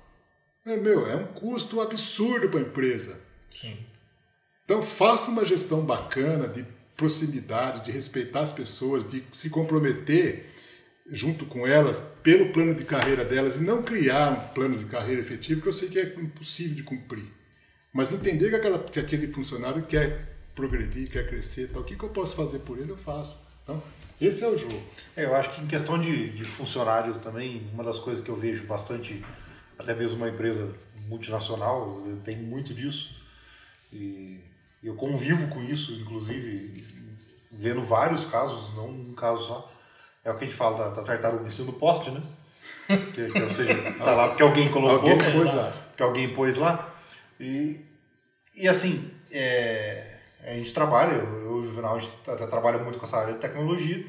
é, meu, é um custo absurdo para a empresa. Sim. Então faça uma gestão bacana de proximidade, de respeitar as pessoas, de se comprometer junto com elas pelo plano de carreira delas e não criar um plano de carreira efetivo que eu sei que é impossível de cumprir. Mas entender que, aquela, que aquele funcionário quer progredir, quer crescer, tal. o que, que eu posso fazer por ele, eu faço. Então, esse é o jogo. É, eu acho que em questão de, de funcionário também, uma das coisas que eu vejo bastante, até mesmo uma empresa multinacional, tem muito disso. E eu convivo com isso, inclusive, vendo vários casos, não um caso só. É o que a gente fala da, da tartaruga em cima do poste, né? Que, que, ou seja, tá lá porque alguém colocou, Alguém pôs lá. que alguém pôs lá. E, e assim, é, a gente trabalha, eu o Juvenal, a gente até trabalha muito com essa área de tecnologia,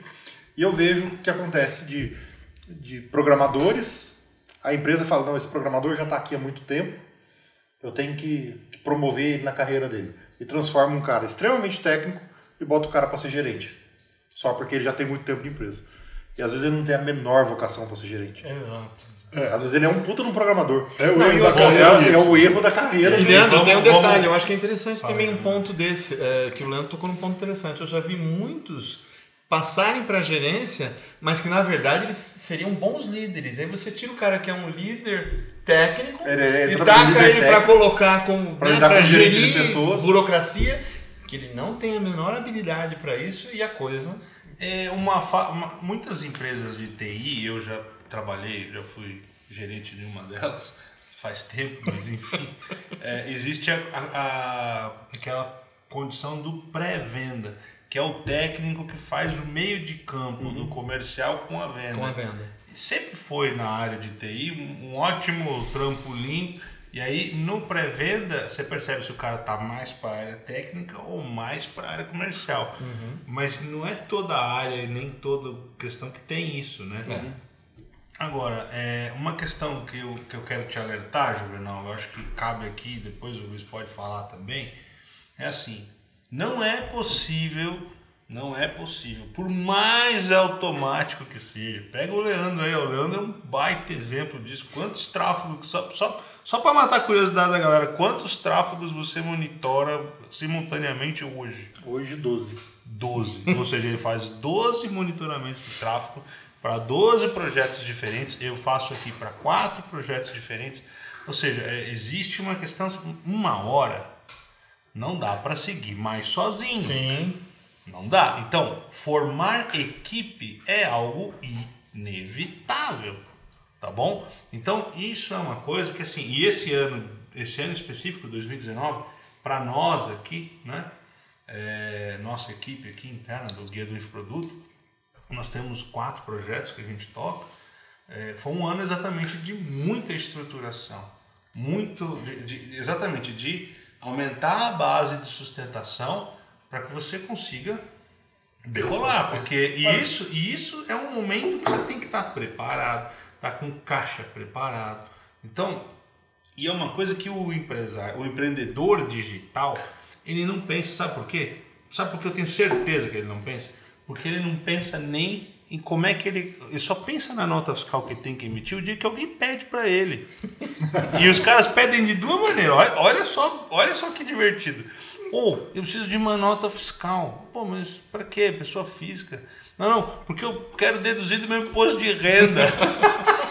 e eu vejo o que acontece de, de programadores, a empresa fala, não, esse programador já está aqui há muito tempo, eu tenho que, que promover ele na carreira dele. E transforma um cara extremamente técnico e bota o cara para ser gerente. Só porque ele já tem muito tempo de empresa. E às vezes ele não tem a menor vocação para ser gerente. Exato. Às vezes ele é um puta de um programador. É o Não, erro da carreira. É, é o erro da carreira. E. Leandro, tem um detalhe, vamos- eu acho que é interessante também um ponto desse, é, que o Leandro tocou num ponto interessante. Eu já vi muitos passarem para gerência, mas que na verdade eles seriam bons líderes. Aí você tira o cara que é um líder técnico Ele é e taca ele para colocar como pra né, gerir pessoas. burocracia, que ele não tem a menor habilidade para isso e a coisa É uma, uma- muitas empresas de TI, eu já trabalhei, já fui gerente de uma delas, faz tempo, mas enfim, é, existe a, a- aquela condição do pré-venda, que é o técnico que faz o meio de campo do comercial com a venda. com a venda. Sempre foi na área de TI um ótimo trampolim. E aí, no pré-venda, você percebe se o cara tá mais para a área técnica ou mais para a área comercial. Mas não é toda a área e nem toda questão que tem isso, né? Agora, é, uma questão que eu, que eu quero te alertar, Juvenal, eu acho que cabe aqui, depois o Luiz pode falar também, é assim, não é possível, não é possível, por mais automático que seja, pega o Leandro aí, o Leandro é um baita exemplo disso, quantos tráfegos, só, só, só para matar a curiosidade da galera, quantos tráfegos você monitora simultaneamente hoje? Hoje 12. 12. Ou seja, ele faz 12 monitoramentos de tráfego para 12 projetos diferentes. Eu faço aqui para quatro projetos diferentes. Ou seja, é, existe uma questão, uma hora não dá para seguir mais sozinho. Sim. Não dá. Então, formar equipe é algo inevitável, tá bom? Então, isso é uma coisa que assim, e esse ano, esse ano específico, 2019, para nós aqui, né? é, nossa equipe aqui interna do Guia do Infoproduto, nós temos quatro projetos que a gente toca. É, foi um ano exatamente de muita estruturação, muito, de- de- exatamente de aumentar a base de sustentação para que você consiga decolar, porque e isso, e isso é um momento que você tem que estar preparado, tá com caixa preparado. Então, e é uma coisa que o empresário, o empreendedor digital, ele não pensa, sabe por quê? Sabe por que eu tenho certeza que ele não pensa? Porque ele não pensa nem em como é que ele. Ele só pensa na nota fiscal que tem que emitir o dia que alguém pede para ele. e os caras pedem de duas maneiras. Olha, olha, só, olha só que divertido. Ou, eu preciso de uma nota fiscal. Pô, mas para quê? Pessoa física. Não, não, porque eu quero deduzir do meu imposto de renda.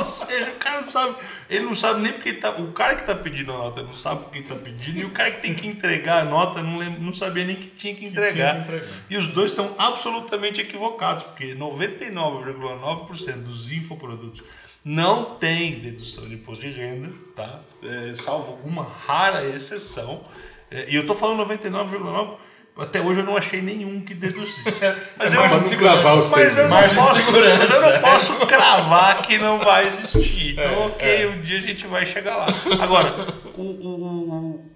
Ou seja, o cara não sabe, ele não sabe nem porque ele tá. O cara que tá pedindo a nota não sabe porque tá pedindo, e o cara que tem que entregar a nota não, lembra, não sabia nem que tinha que entregar. tinha que entregar. E os dois estão absolutamente equivocados, porque 99,9% dos infoprodutos não tem dedução de imposto de renda, tá? É, salvo alguma rara exceção. É, e eu tô falando 99,9%. Até hoje eu não achei nenhum que deduzisse. Mas eu, margem de segurança. Gravar o mas eu não posso, mas eu não posso cravar que não vai existir. Então, ok, um dia a gente vai chegar lá. Agora, o, o- o-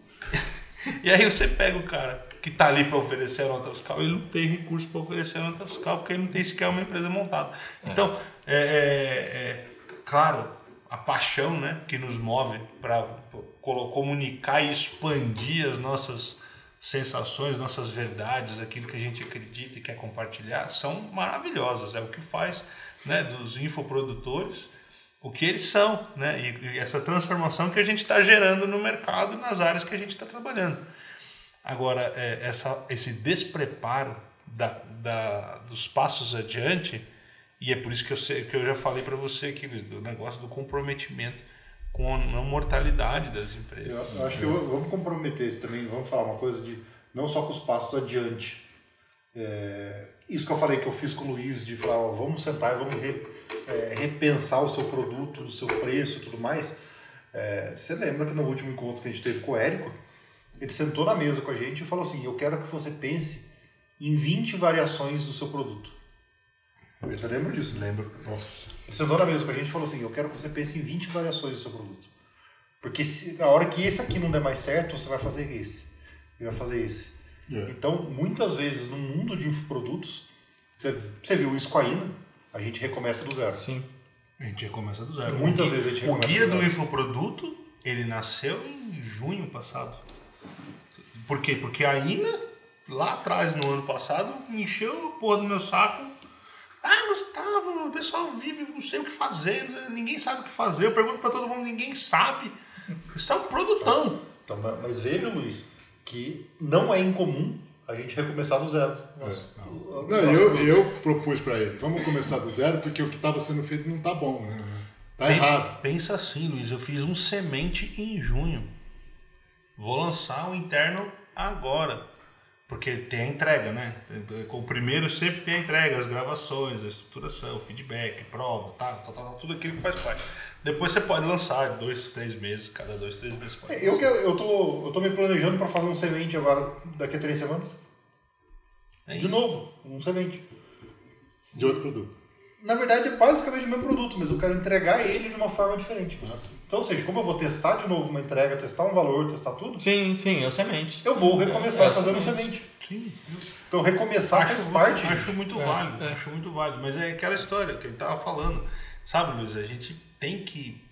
E aí você pega o cara que tá ali para oferecer a nota fiscal, ele não tem recurso para oferecer a nota fiscal, porque ele não tem sequer uma empresa montada. Então, é, é- é, claro, a paixão né, que nos move para comunicar e expandir as nossas sensações, nossas verdades, aquilo que a gente acredita e quer compartilhar, são maravilhosas. É o que faz né, dos infoprodutores o que eles são, né? E, e essa transformação que a gente está gerando no mercado nas áreas que a gente está trabalhando. Agora, é, essa, esse despreparo da, da, dos passos adiante, e é por isso que eu, sei, que eu já falei para você aqui, Luiz, do negócio do comprometimento com a mortalidade das empresas. Eu, eu acho que eu, vamos comprometer isso também, vamos falar uma coisa de não só com os passos adiante. É, isso que eu falei que eu fiz com o Luiz, de falar, ó, vamos sentar e vamos re, é, repensar o seu produto, o seu preço e tudo mais. É, você lembra que no último encontro que a gente teve com o Érico, ele sentou na mesa com a gente e falou assim: Eu quero que você pense em 20 variações do seu produto. Você lembra disso? Lembro. Nossa. Sentou na mesa com a gente e falou assim: Eu quero que você pense em 20 variações do seu produto. Porque se, a hora que esse aqui não der mais certo, você vai fazer esse. E vai fazer esse. É. Então, muitas vezes no mundo de infoprodutos, você, você viu isso com a INA, a gente recomeça do zero. Sim. A gente recomeça do zero. Muitas O vezes a gente O recomeça guia do do infoproduto, ele nasceu em junho passado. Por quê? Porque a INA, lá atrás, no ano passado, me encheu a porra do meu saco. Ah, Gustavo, o pessoal vive, não sei o que fazer, ninguém sabe o que fazer. Eu pergunto pra todo mundo, ninguém sabe. Isso é um produtão. Então, ma- mas veja, Luiz, que não é incomum a gente recomeçar do zero. Nossa, o- o- Não, nosso eu, eu propus para ele, vamos começar do zero, porque o que estava sendo feito não tá bom, né? Tá Pen- errado. Pensa assim, Luiz, eu fiz um semente em junho. Vou lançar o interno agora. Porque tem a entrega, né? O primeiro sempre tem a entrega, as gravações, a estruturação, feedback, prova, tá, tá, tá, tá, tudo aquilo que faz parte. Depois você pode lançar dois, três meses, cada dois, três meses pode Eu, quero, eu, tô, eu tô me planejando para fazer um semente agora daqui a três semanas. É De novo, um semente. De outro produto. Na verdade, é basicamente o mesmo produto, mas eu quero entregar ele de uma forma diferente. Nossa. Então, ou seja, como eu vou testar de novo uma entrega, testar um valor, testar tudo, Sim, sim, é o semente. eu vou recomeçar É, fazendo um semente. Sim, Então, recomeçar faz acho, parte. muito, acho muito válido, acho muito válido. Mas é aquela história que ele tava falando. Sabe, Luiz, a gente tem que,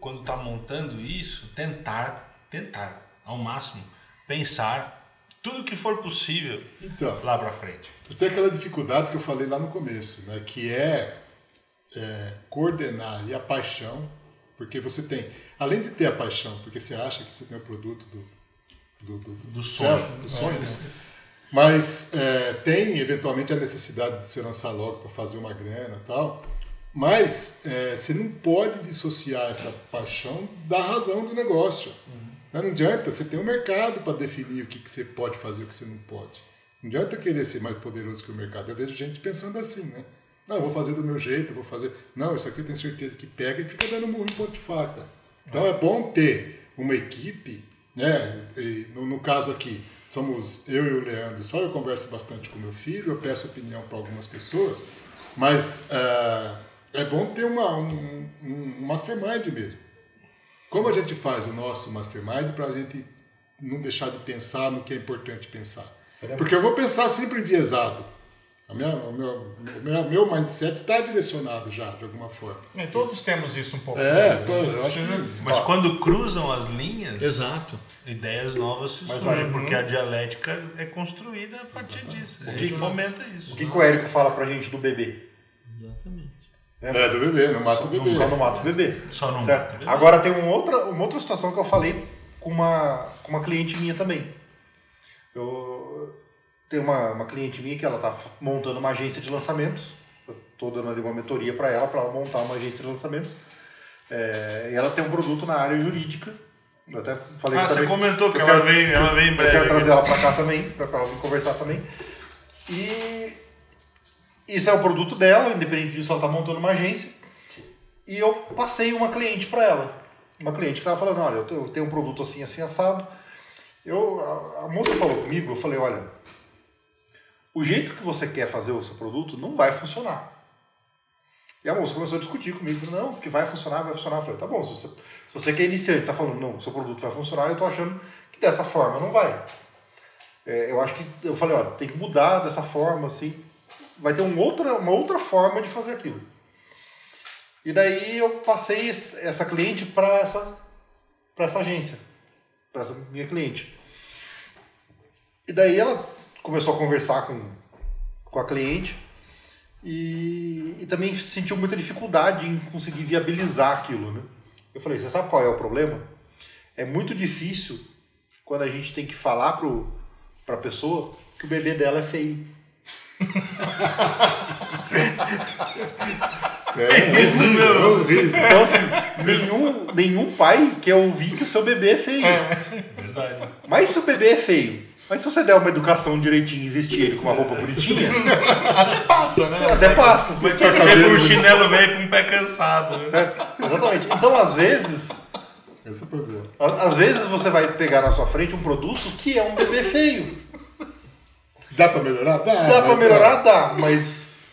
quando tá montando isso, tentar, tentar, ao máximo, pensar tudo que for possível Então, lá pra frente. eu tenho aquela dificuldade que eu falei lá no começo, né? Que é, é, coordenar ali a paixão, porque você tem, além de ter a paixão, porque você acha que você tem o produto do, do, do, Do sonho. do sonho, né? Mas é, tem eventualmente a necessidade de você lançar logo para fazer uma grana e tal. Mas é, você não pode dissociar essa paixão da razão do negócio. Não adianta, você tem um mercado para definir o que, que você pode fazer e o que você não pode. Não adianta querer ser mais poderoso que o mercado. Eu vejo gente pensando assim, né? Não, eu vou fazer do meu jeito, vou fazer. Não, isso aqui eu tenho certeza que pega e fica dando murro em ponto de faca. Então é bom ter uma equipe, né? E no, no caso aqui, somos eu e o Leandro, só eu converso bastante com meu filho, eu peço opinião para algumas pessoas, mas ah, é bom ter uma, um, um mastermind mesmo. Como a gente faz o nosso mastermind para a gente não deixar de pensar no que é importante pensar? Porque eu vou pensar sempre enviesado. A minha, o meu, o meu, meu mindset está direcionado já, de alguma forma. É, todos temos isso um pouco. É, né? tô- eu acho que- Mas quando cruzam as linhas, Exato. ideias novas se Mas surgem, porque a dialética é construída a partir disso. A gente fomenta isso. O que, que o Érico fala pra gente do bebê? Exatamente. É, do bebê, não mata o bebê. Só não mata o bebê. Só não Certo? mata o bebê. Agora tem uma outra, uma outra situação que eu falei com uma, com uma cliente minha também. Eu tenho uma, uma cliente minha que ela está montando uma agência de lançamentos. Eu estou dando ali uma mentoria para ela, para ela montar uma agência de lançamentos. É, e ela tem um produto na área jurídica. Eu até falei Ah, você também comentou que eu ela quero- vem- ela vem em Eu breve quero aqui. trazer ela para cá também, para ela vir conversar também. E isso é o produto dela, independente disso, ela está montando uma agência. E eu passei uma cliente para ela. Uma cliente que estava falando, olha, eu tenho- eu tenho um produto assim, assim, assado. Eu, a, a moça falou comigo, eu falei, olha, o jeito que você quer fazer o seu produto não vai funcionar. E a moça começou a discutir comigo, não, porque vai funcionar, vai funcionar. Eu falei, tá bom, se você, se você é iniciante está falando, não, seu produto vai funcionar, eu estou achando que dessa forma não vai. É, eu acho que, eu falei, olha, tem que mudar dessa forma, assim, vai ter um outra, uma outra forma de fazer aquilo. E daí eu passei essa cliente para essa, pra essa agência, para essa minha cliente. E daí ela começou a conversar com, com a cliente e, e também sentiu muita dificuldade em conseguir viabilizar aquilo, né? Eu falei, você sabe qual é o problema? É muito difícil quando a gente tem que falar pro, pra pessoa que o bebê dela é feio. É Isso mesmo. é. Então, assim, nenhum, nenhum pai quer ouvir que o seu bebê é feio. Verdade. Mas se o bebê é feio, mas se você der uma educação direitinho e vestir ele com uma roupa bonitinha, Até passa, né? até passa. Vai torcer por um chinelo velho com o pé cansado. Né? Certo? Exatamente. Então, às vezes, Esse é o problema. às vezes você vai pegar na sua frente um produto que é um bebê feio. Dá pra melhorar? Dá. Dá pra mas, melhorar? Dá, mas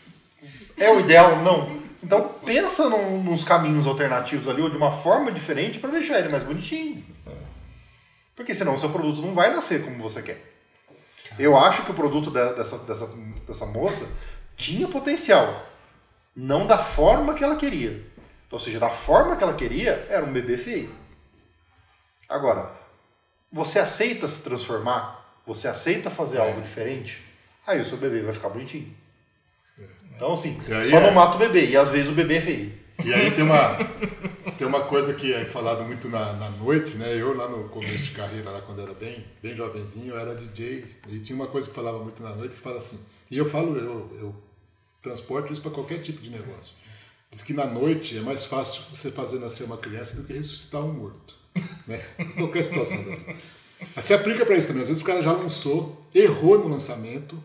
é o ideal? Não. Então pensa num, nos caminhos alternativos ali, ou de uma forma diferente para deixar ele mais bonitinho. Porque senão o seu produto não vai nascer como você quer. Eu acho que o produto de- dessa, dessa, dessa moça tinha potencial. Não da forma que ela queria. Ou seja, da forma que ela queria, era um bebê feio. Agora, você aceita se transformar? Você aceita fazer algo diferente? Aí o seu bebê vai ficar bonitinho. Então, assim, só é- não mata o bebê. E às vezes o bebê é feio. E aí tem uma, tem uma coisa que é falado muito na, na noite, né? Eu lá no começo de carreira, lá quando era bem, bem jovenzinho, eu era DJ. E tinha uma coisa que falava muito na noite que fala assim. E eu falo, eu, eu transporto isso para qualquer tipo de negócio. Diz que na noite é mais fácil você fazer nascer uma criança do que ressuscitar um morto. Né? Qualquer situação. da. Se aplica para isso também. Às vezes o cara já lançou, errou no lançamento,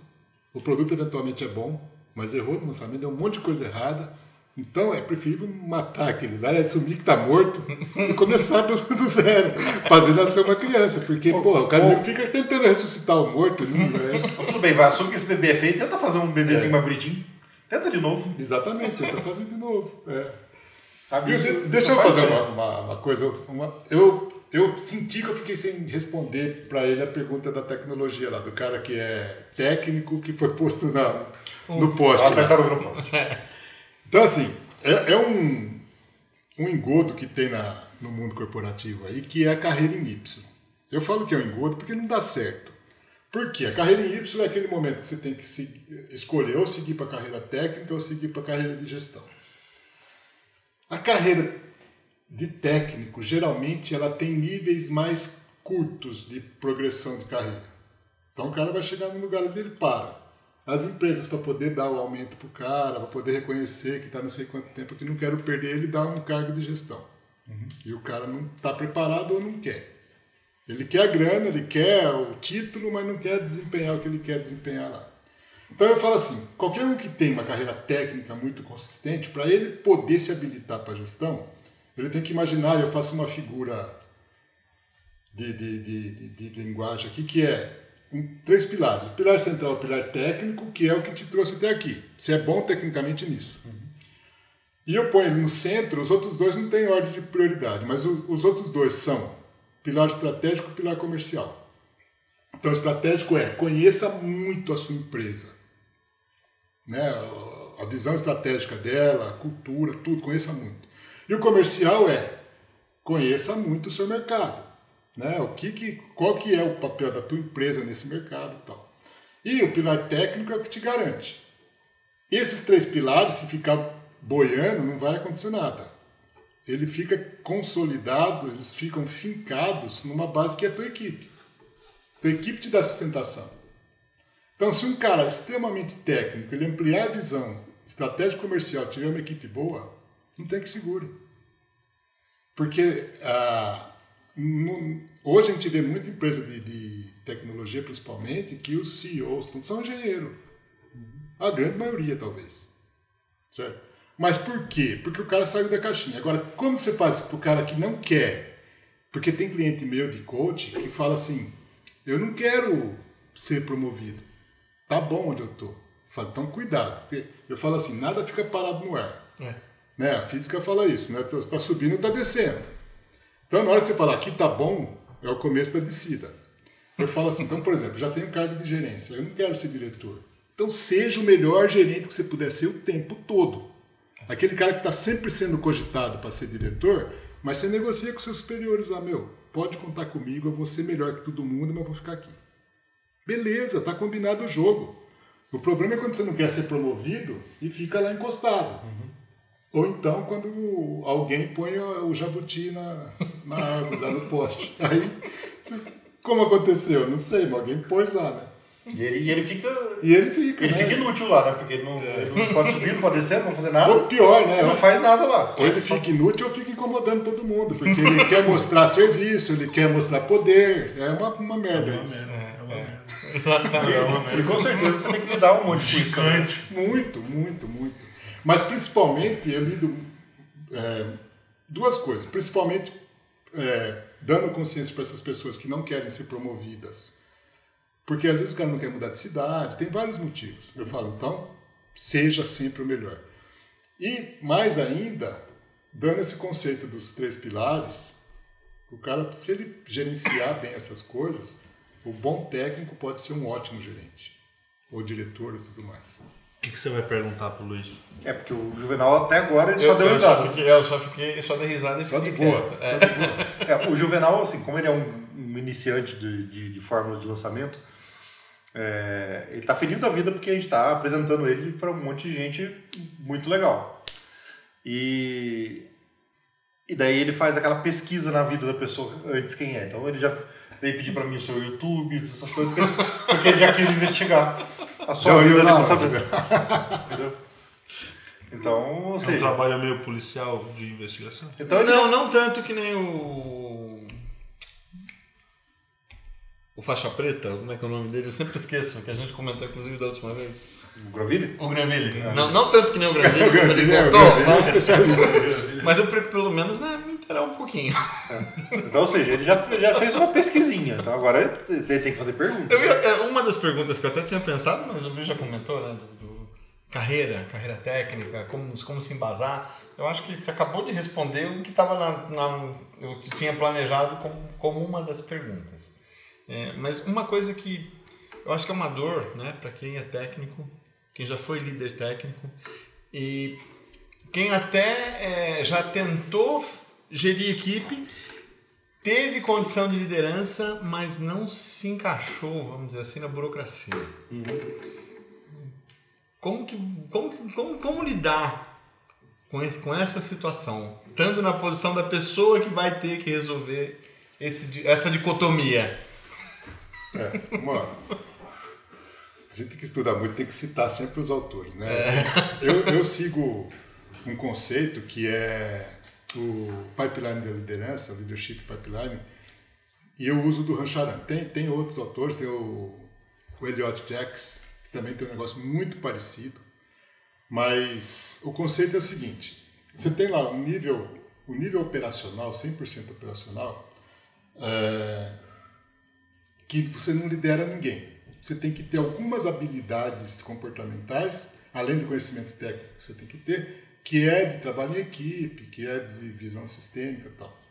o produto eventualmente é bom, mas errou no lançamento, deu um monte de coisa errada. Então é preferível matar aquele lá, assumir que tá morto e começar do, do zero, fazer nascer uma criança. Porque, pô, o cara ou- fica tentando ressuscitar o morto. Não é? Então, tudo bem, vai, assume que esse bebê é feio, tenta fazer um bebezinho mais bonitinho. Tenta de novo. Exatamente, tenta fazer de novo. É. Isso- De- Deixa eu faz fazer uma, uma, uma coisa. Uma, eu, eu senti que eu fiquei sem responder para ele a pergunta da tecnologia lá, do cara que é técnico que foi posto na, no poste. Ah, lá. tartaruga no poste. Então, assim, é, é um, um engodo que tem na, no mundo corporativo aí, que é a carreira em Y. Eu falo que é um engodo porque não dá certo. Por quê? A carreira em Y é aquele momento que você tem que escolher ou seguir para a carreira técnica ou seguir para a carreira de gestão. A carreira de técnico, geralmente, ela tem níveis mais curtos de progressão de carreira. Então o cara vai chegar no lugar onde ele para. As empresas, para poder dar o aumento para o cara, para poder reconhecer que está não sei quanto tempo que não quero perder, ele dá um cargo de gestão. E o cara não está preparado ou não quer. Ele quer a grana, ele quer o título, mas não quer desempenhar o que ele quer desempenhar lá. Então eu falo assim, qualquer um que tem uma carreira técnica muito consistente, para ele poder se habilitar para gestão, ele tem que imaginar, eu faço uma figura de, de, de, de, de linguagem aqui, que é um, três pilares. O pilar central é o pilar técnico, que é o que te trouxe até aqui. Você é bom tecnicamente nisso. E eu ponho ele no centro, os outros dois não têm ordem de prioridade, mas o, os outros dois são pilar estratégico e pilar comercial. Então, estratégico é conheça muito a sua empresa. Né? A visão estratégica dela, a cultura, tudo, conheça muito. E o comercial é conheça muito o seu mercado. Né? O que que, qual que é o papel da tua empresa nesse mercado e tal. E o pilar técnico é o que te garante. Esses três pilares, se ficar boiando, não vai acontecer nada. Ele fica consolidado, eles ficam fincados numa base que é a tua equipe. Tua equipe te dá sustentação. Então, se um cara extremamente técnico, ele ampliar a visão estratégia comercial, tiver uma equipe boa, não tem que segure. Porque ah, no- hoje a gente vê muita empresa de, de tecnologia, principalmente, que os CEOs tudo são engenheiros. A grande maioria, talvez. Certo? Mas por quê? Porque o cara saiu da caixinha. Agora, como você faz para o cara que não quer? Porque tem cliente meu de coach que fala assim: eu não quero ser promovido. Tá bom onde eu tô. Eu falo, então cuidado. Eu falo assim: nada fica parado no ar. É. Né? A física fala isso, né? Você está subindo ou está descendo. Então, na hora que você falar aqui tá bom, é o começo da descida. Eu falo assim, então, por exemplo, já tenho cargo de gerência, eu não quero ser diretor. Então, seja o melhor gerente que você puder ser o tempo todo. Aquele cara que está sempre sendo cogitado para ser diretor, mas você negocia com seus superiores lá, meu, pode contar comigo, eu vou ser melhor que todo mundo, mas vou ficar aqui. Beleza, tá combinado o jogo. O problema é quando você não quer ser promovido e fica lá encostado. Ou então quando alguém põe o jabuti na, na árvore, lá no poste. Aí, como aconteceu? Não sei, mas alguém pôs lá, né? E ele, e ele fica. E ele fica. Ele né? fica inútil lá, né? Porque ele não, ele não pode subir, não pode descer, não pode fazer nada. Ou pior, né? Ele não faz nada lá. Ou ele fica inútil ou fica incomodando todo mundo, porque ele quer mostrar serviço, ele quer mostrar poder. É uma, uma merda isso. É, uma merda. Exatamente. E com certeza você tem que lidar um monte com isso. também. Gigante. Muito, muito, muito. Mas principalmente eu lido é, duas coisas. Principalmente é, dando consciência para essas pessoas que não querem ser promovidas. Porque às vezes o cara não quer mudar de cidade, tem vários motivos. Eu falo, então, seja sempre o melhor. E mais ainda, dando esse conceito dos três pilares, o cara, se ele gerenciar bem essas coisas, o bom técnico pode ser um ótimo gerente, ou diretor e tudo mais. O que, que você vai perguntar pro Luiz? É, porque o Juvenal até agora ele Eu, só deu eu só risada. fiquei, eu só fiquei, só dei risada e Só de fiquei boa. Só É. de boa. É, o Juvenal, assim, como ele é um, um iniciante de, de, de fórmula de lançamento, é, ele tá feliz da vida porque a gente tá apresentando ele para um monte de gente muito legal. E, e daí ele faz aquela pesquisa na vida da pessoa antes quem é. Então ele já veio pedir para mim o seu YouTube, essas coisas, porque, porque ele já quis investigar a sua Já vida ali pra saber. Entendeu? Então, ou É um seja, trabalho meio policial de investigação? então ele Não, não tanto que nem o. O Faixa Preta, como é que é o nome dele? Eu sempre esqueço, que a gente comentou inclusive da última vez. o Gravini? O Granville. Não, não tanto que nem o Granville, O como ele é- o contou, é um especialista. mas eu pelo menos né, interar um pouquinho. Então, ou seja, ele já, já fez uma pesquisinha. Então agora ele tem que fazer pergunta. Eu é, uma das perguntas que eu até tinha pensado, mas o Luiz já comentou, né? Do, do carreira, carreira técnica, como, como se embasar. Eu acho que você acabou de responder o que estava na, na. Eu tinha planejado como, como uma das perguntas. É, mas uma coisa que eu acho que é uma dor, né, para quem é técnico, quem já foi líder técnico e quem até é, já tentou gerir equipe, teve condição de liderança, mas não se encaixou, vamos dizer assim, na burocracia. Como, que, como, como, como lidar com, esse, com essa situação, estando na posição da pessoa que vai ter que resolver esse, essa dicotomia? É, mano, a gente tem que estudar muito, tem que citar sempre os autores, né? Eu, eu sigo um conceito que é o pipeline da liderança, o leadership pipeline, e eu uso do Rancharan. Tem, tem outros autores, tem o, o Elliot Jacks, que também tem um negócio muito parecido, mas o conceito é o seguinte, você tem lá um nível, o nível operacional, 100% operacional, é, que você não lidera ninguém. Você tem que ter algumas habilidades comportamentais, além do conhecimento técnico que você tem que ter, que é de trabalho em equipe, que é de visão sistêmica e tal.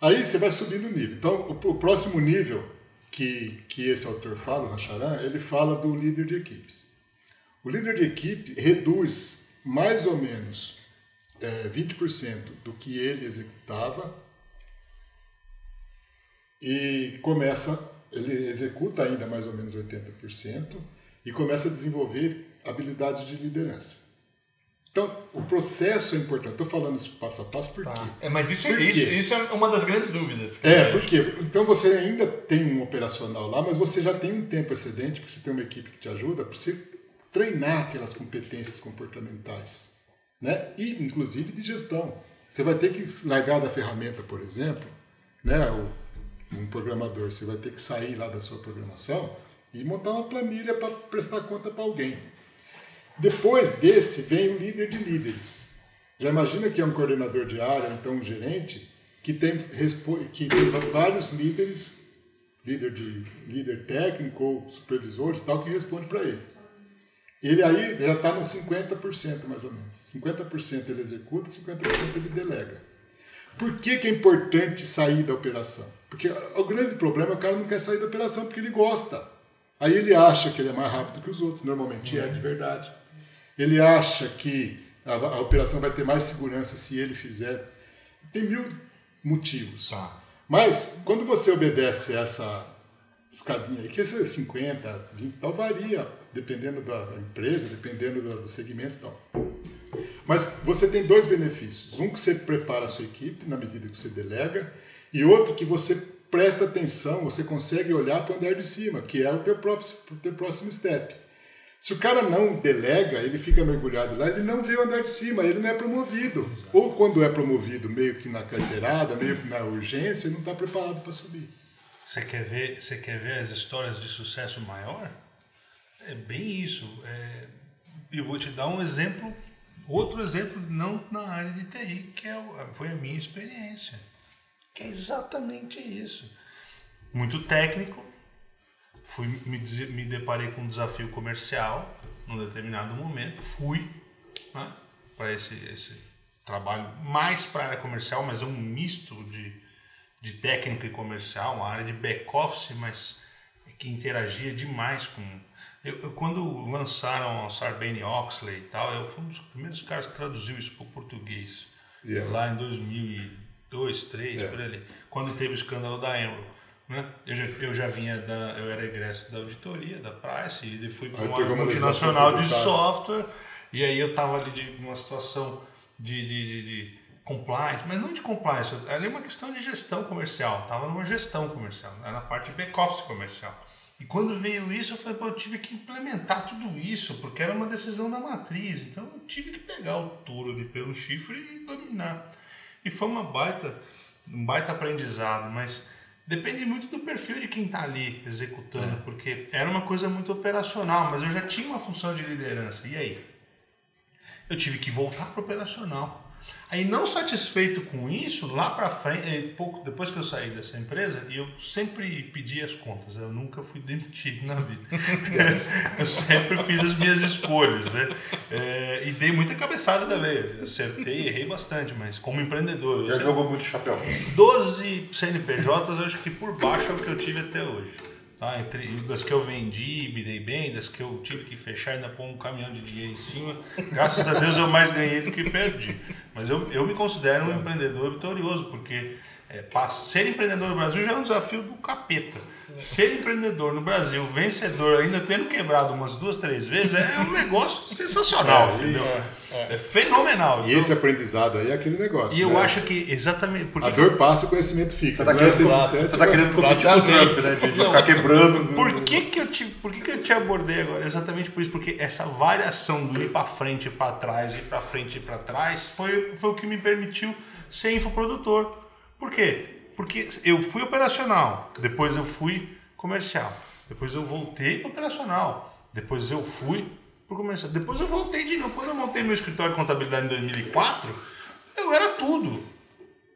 Aí você vai subindo o nível. Então, o, próximo nível que, que esse autor fala, o Rancharan, ele fala do líder de equipes. O líder de equipe reduz mais ou menos é, 20% do que ele executava e começa, ele executa ainda mais ou menos 80% e começa a desenvolver habilidades de liderança. Então, o processo é importante. Estou falando isso passo a passo por quê? É, mas isso, Por quê? isso, isso é uma das grandes dúvidas. É, eu porque então você ainda tem um operacional lá, mas você já tem um tempo excedente, porque você tem uma equipe que te ajuda, para você treinar aquelas competências comportamentais, né? E inclusive de gestão. Você vai ter que largar da ferramenta, por exemplo, né? O, um programador, você vai ter que sair lá da sua programação e montar uma planilha para prestar conta para alguém. Depois desse vem o líder de líderes. Já imagina que é um coordenador de área, então um gerente, que tem, que tem vários líderes, líder, de, líder técnico ou supervisores tal, que responde para ele. Ele aí já está nos 50% mais ou menos. 50% ele executa, 50% ele delega. Por que, que é importante sair da operação? Porque o grande problema é que o cara não quer sair da operação porque ele gosta. Aí ele acha que ele é mais rápido que os outros, normalmente é de verdade. Ele acha que a, a operação vai ter mais segurança se ele fizer. Tem mil motivos. Tá. Mas quando você obedece essa, escadinha aí, que esse é 50, 20 tal, varia, dependendo da, da empresa, dependendo do, do segmento e tal. Mas você tem dois benefícios. Um que você prepara a sua equipe na medida que você delega, e outro que você presta atenção, você consegue olhar para o andar de cima, que é o teu, próximo, o teu próximo step. Se o cara não delega, ele fica mergulhado lá, ele não vê o andar de cima, ele não é promovido. Ou quando é promovido meio que na carteirada, meio que na urgência, ele não está preparado para subir. Você quer ver, você quer ver as histórias de sucesso maior? É bem isso. É, eu vou te dar um exemplo, outro exemplo, não na área de TI, que é, foi a minha experiência. Que é exatamente isso. Muito técnico, fui me, me deparei com um desafio comercial num determinado momento, fui né, para esse, esse trabalho mais para a área comercial, mas é um misto de, de técnica e comercial, uma área de back-office, mas que interagia demais com. Eu, eu, quando lançaram o Sarbanes-Oxley e tal, eu fui um dos primeiros caras que traduziu isso para o português, yeah. lá em 2002, 2003, yeah. por ali, quando teve o escândalo da Enron. Né? Eu, já, eu já vinha da. Eu era egresso da auditoria, da Price, e fui para uma multinacional de software, e aí eu estava ali de uma situação de, de, de, de, compliance, mas não de compliance, ali é uma questão de gestão comercial, estava numa gestão comercial, era na parte de back-office comercial. E quando veio isso, eu falei, pô, eu tive que implementar tudo isso, porque era uma decisão da matriz. Então eu tive que pegar o touro ali pelo chifre e dominar. E foi uma baita, um baita aprendizado, mas Depende muito do perfil de quem está ali executando, é. porque era uma coisa muito operacional, mas eu já tinha uma função de liderança. E aí? Eu tive que voltar para operacional. Aí, não satisfeito com isso, lá para frente, eh, pouco depois que eu saí dessa empresa, e eu sempre pedi as contas, eu nunca fui demitido na vida. eu sempre fiz as minhas escolhas, né? É, e dei muita cabeçada também. Acertei, errei bastante, mas como empreendedor. Já jogou muito chapéu. 12 CNPJs, eu acho que por baixo é o que eu tive até hoje. Tá? Entre, das que eu vendi, me dei bem, das que eu tive que fechar e ainda pôr um caminhão de dinheiro em cima. Graças a Deus eu mais ganhei do que perdi. Mas eu, eu me considero um empreendedor vitorioso, porque é, ser empreendedor no Brasil já é um desafio do capeta. Ser empreendedor no Brasil, vencedor, ainda tendo quebrado umas duas, três vezes, é um negócio sensacional, é, entendeu? É, é. é fenomenal. E então, esse aprendizado aí é aquele negócio. E eu né? acho que exatamente. Porque a dor passa, o conhecimento fica. Você está querendo, você tá querendo competir com o Trump, né? De, de ficar quebrando. Por que, que, eu te, por que, que eu te abordei agora? Exatamente por isso. Porque essa variação do ir para frente e para trás, ir para frente e para trás, foi, foi o que me permitiu ser infoprodutor. Por quê? Porque eu fui operacional, depois eu fui comercial, depois eu voltei para operacional, depois eu fui para comercial, depois eu voltei de novo. Quando eu montei meu escritório de contabilidade em 2004, eu era tudo.